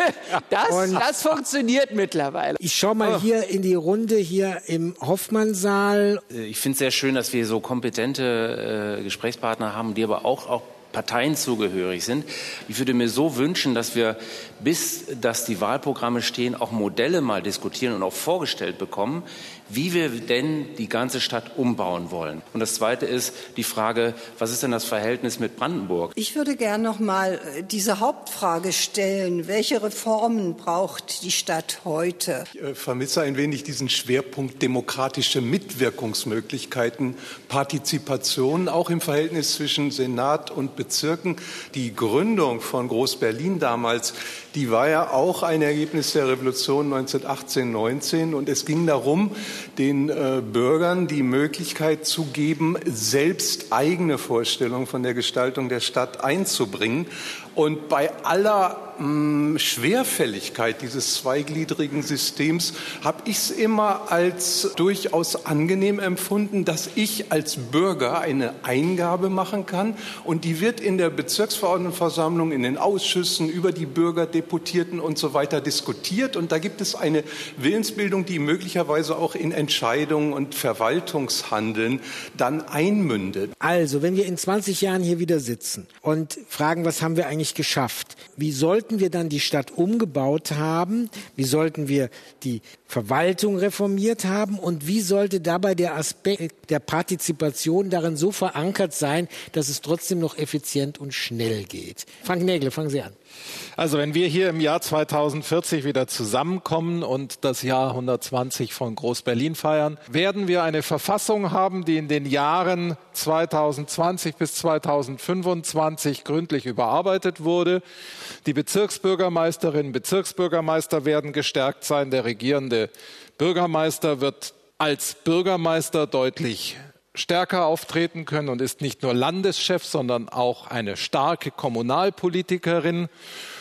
das, das funktioniert mittlerweile. Ich schaue mal oh. hier in die Runde, hier im Hoffmannsaal. Ich finde es sehr schön, dass wir so kompetente äh, Gesprächspartner haben, die aber auch, auch Parteien zugehörig sind. Ich würde mir so wünschen, dass wir, bis dass die Wahlprogramme stehen, auch Modelle mal diskutieren und auch vorgestellt bekommen, wie wir denn die ganze Stadt umbauen wollen. Und das Zweite ist die Frage, was ist denn das Verhältnis mit Brandenburg? Ich würde gern noch mal äh, diese Hauptfrage stellen. Welche Reformen braucht die Stadt heute? Ich äh, vermisse ein wenig diesen Schwerpunkt demokratische Mitwirkungsmöglichkeiten, Partizipation, auch im Verhältnis zwischen Senat und Bezirken. Die Gründung von Groß-Berlin damals, die war ja auch ein Ergebnis der Revolution 1918, 19. Und es ging darum, den äh, Bürgern die Möglichkeit zu geben, selbst eigene Vorstellungen von der Gestaltung der Stadt einzubringen. Und bei aller mh, Schwerfälligkeit dieses zweigliedrigen Systems habe ich es immer als durchaus angenehm empfunden, dass ich als Bürger eine Eingabe machen kann und die wird in der Bezirksverordnetenversammlung, in den Ausschüssen über die Bürgerdeputierten und so weiter diskutiert und da gibt es eine Willensbildung, die möglicherweise auch in Entscheidungen und Verwaltungshandeln dann einmündet. Also, wenn wir in 20 Jahren hier wieder sitzen und fragen, was haben wir eigentlich geschafft? Wie sollten wir dann die Stadt umgebaut haben? Wie sollten wir die Verwaltung reformiert haben? Und wie sollte dabei der Aspekt der Partizipation darin so verankert sein, dass es trotzdem noch effizient und schnell geht? Frank Nägele, fangen Sie an. Also wenn wir hier im Jahr 2040 wieder zusammenkommen und das Jahr 120 von Groß-Berlin feiern, werden wir eine Verfassung haben, die in den Jahren 2020 bis 2025 gründlich überarbeitet wurde. Die Bezirksbürgermeisterinnen und Bezirksbürgermeister werden gestärkt sein. Der regierende Bürgermeister wird als Bürgermeister deutlich stärker auftreten können und ist nicht nur Landeschef, sondern auch eine starke Kommunalpolitikerin.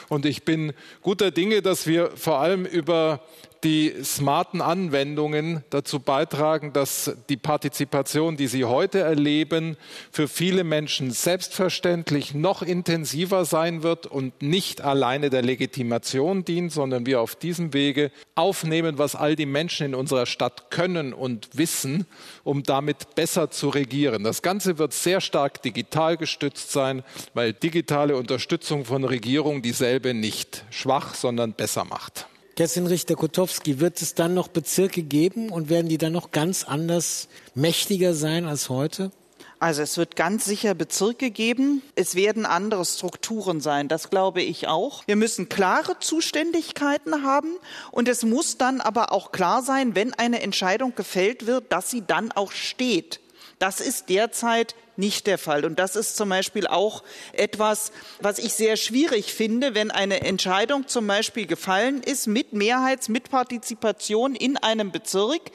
Und ich bin guter Dinge, dass wir vor allem über die smarten Anwendungen dazu beitragen, dass die Partizipation, die Sie heute erleben, für viele Menschen selbstverständlich noch intensiver sein wird und nicht alleine der Legitimation dient, sondern wir auf diesem Wege aufnehmen, was all die Menschen in unserer Stadt können und wissen, um damit besser zu regieren. Das Ganze wird sehr stark digital gestützt sein, weil digitale Unterstützung von Regierung dieselbe nicht schwach, sondern besser macht. Kerstin Richter-Kotowski, wird es dann noch Bezirke geben und werden die dann noch ganz anders mächtiger sein als heute? Also es wird ganz sicher Bezirke geben. Es werden andere Strukturen sein. Das glaube ich auch. Wir müssen klare Zuständigkeiten haben. Und es muss dann aber auch klar sein, wenn eine Entscheidung gefällt wird, dass sie dann auch steht. Das ist derzeit nicht der Fall. Und das ist zum Beispiel auch etwas, was ich sehr schwierig finde, wenn eine Entscheidung zum Beispiel gefallen ist mit Mehrheits-, mit Partizipation in einem Bezirk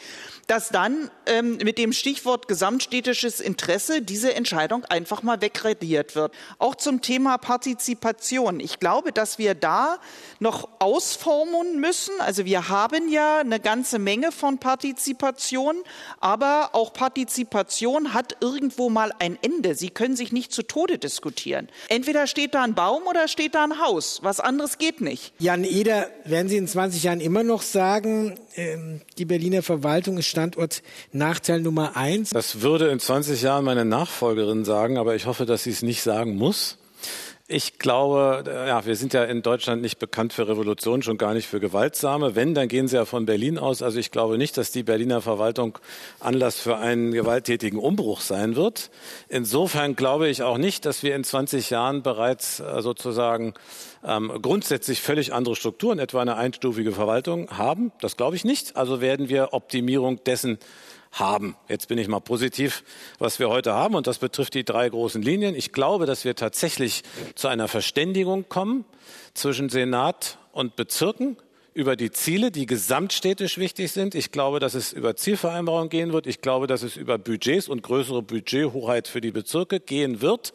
dass dann ähm, mit dem Stichwort gesamtstädtisches Interesse diese Entscheidung einfach mal wegradiert wird. Auch zum Thema Partizipation. Ich glaube, dass wir da noch ausformen müssen. Also wir haben ja eine ganze Menge von Partizipation, aber auch Partizipation hat irgendwo mal ein Ende. Sie können sich nicht zu Tode diskutieren. Entweder steht da ein Baum oder steht da ein Haus. Was anderes geht nicht. Jan Eder, werden Sie in 20 Jahren immer noch sagen, äh, die Berliner Verwaltung ist Standort Nachteil Nummer eins? Das würde in 20 Jahren meine Nachfolgerin sagen, aber ich hoffe, dass sie es nicht sagen muss. Ich glaube, äh, ja, wir sind ja in Deutschland nicht bekannt für Revolution, schon gar nicht für gewaltsame. Wenn, dann gehen sie ja von Berlin aus. Also ich glaube nicht, dass die Berliner Verwaltung Anlass für einen gewalttätigen Umbruch sein wird. Insofern glaube ich auch nicht, dass wir in 20 Jahren bereits äh, sozusagen ähm, grundsätzlich völlig andere Strukturen, etwa eine einstufige Verwaltung haben. Das glaube ich nicht. Also werden wir Optimierung dessen haben. Jetzt bin ich mal positiv, was wir heute haben, und das betrifft die drei großen Linien. Ich glaube, dass wir tatsächlich zu einer Verständigung kommen zwischen Senat und Bezirken über die Ziele, die gesamtstädtisch wichtig sind. Ich glaube, dass es über Zielvereinbarungen gehen wird. Ich glaube, dass es über Budgets und größere Budgethoheit für die Bezirke gehen wird.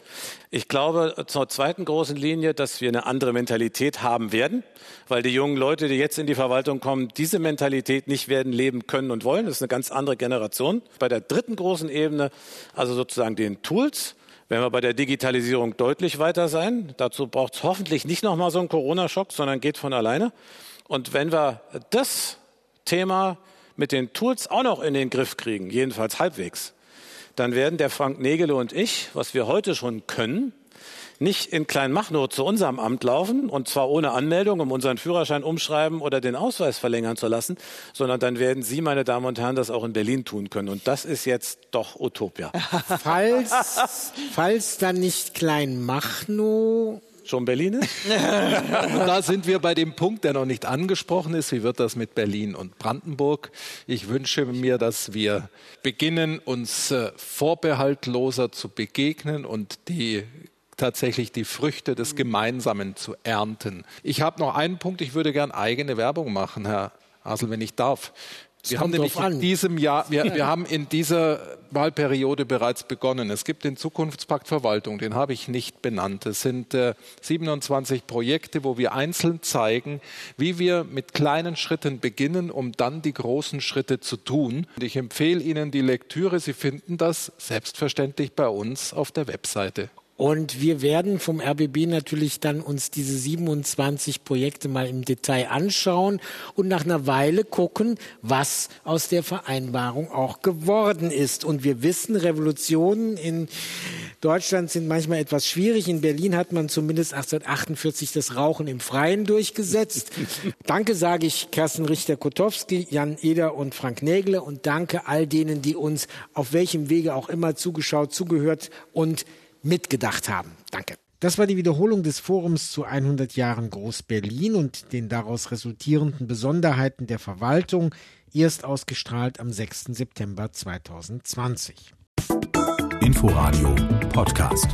Ich glaube zur zweiten großen Linie, dass wir eine andere Mentalität haben werden, weil die jungen Leute, die jetzt in die Verwaltung kommen, diese Mentalität nicht werden leben können und wollen. Das ist eine ganz andere Generation. Bei der dritten großen Ebene, also sozusagen den Tools, werden wir bei der Digitalisierung deutlich weiter sein. Dazu braucht es hoffentlich nicht nochmal so einen Corona-Schock, sondern geht von alleine. Und wenn wir das Thema mit den Tools auch noch in den Griff kriegen, jedenfalls halbwegs, dann werden der Frank Nägele und ich, was wir heute schon können, nicht in Kleinmachnow zu unserem Amt laufen und zwar ohne Anmeldung, um unseren Führerschein umschreiben oder den Ausweis verlängern zu lassen, sondern dann werden Sie, meine Damen und Herren, das auch in Berlin tun können. Und das ist jetzt doch Utopia. Falls, falls dann nicht Kleinmachnow schon Berlin ist? da sind wir bei dem Punkt, der noch nicht angesprochen ist. Wie wird das mit Berlin und Brandenburg? Ich wünsche mir, dass wir beginnen, uns äh, vorbehaltloser zu begegnen und die tatsächlich die Früchte des Gemeinsamen zu ernten. Ich habe noch einen Punkt, ich würde gern eigene Werbung machen, Herr Asel, wenn ich darf. Wir haben nämlich in diesem Jahr, wir, wir haben in dieser Wahlperiode bereits begonnen. Es gibt den Zukunftspakt Verwaltung, den habe ich nicht benannt. Es sind äh, 27 Projekte, wo wir einzeln zeigen, wie wir mit kleinen Schritten beginnen, um dann die großen Schritte zu tun. Und ich empfehle Ihnen die Lektüre. Sie finden das selbstverständlich bei uns auf der Webseite. Und wir werden vom RBB natürlich dann uns diese 27 Projekte mal im Detail anschauen und nach einer Weile gucken, was aus der Vereinbarung auch geworden ist. Und wir wissen, Revolutionen in Deutschland sind manchmal etwas schwierig. In Berlin hat man zumindest 1848 das Rauchen im Freien durchgesetzt. danke sage ich Kerstin Richter-Kotowski, Jan Eder und Frank Nägele und danke all denen, die uns auf welchem Wege auch immer zugeschaut, zugehört und mitgedacht haben. Danke. Das war die Wiederholung des Forums zu 100 Jahren Groß-Berlin und den daraus resultierenden Besonderheiten der Verwaltung, erst ausgestrahlt am 6. September 2020. Inforadio Podcast.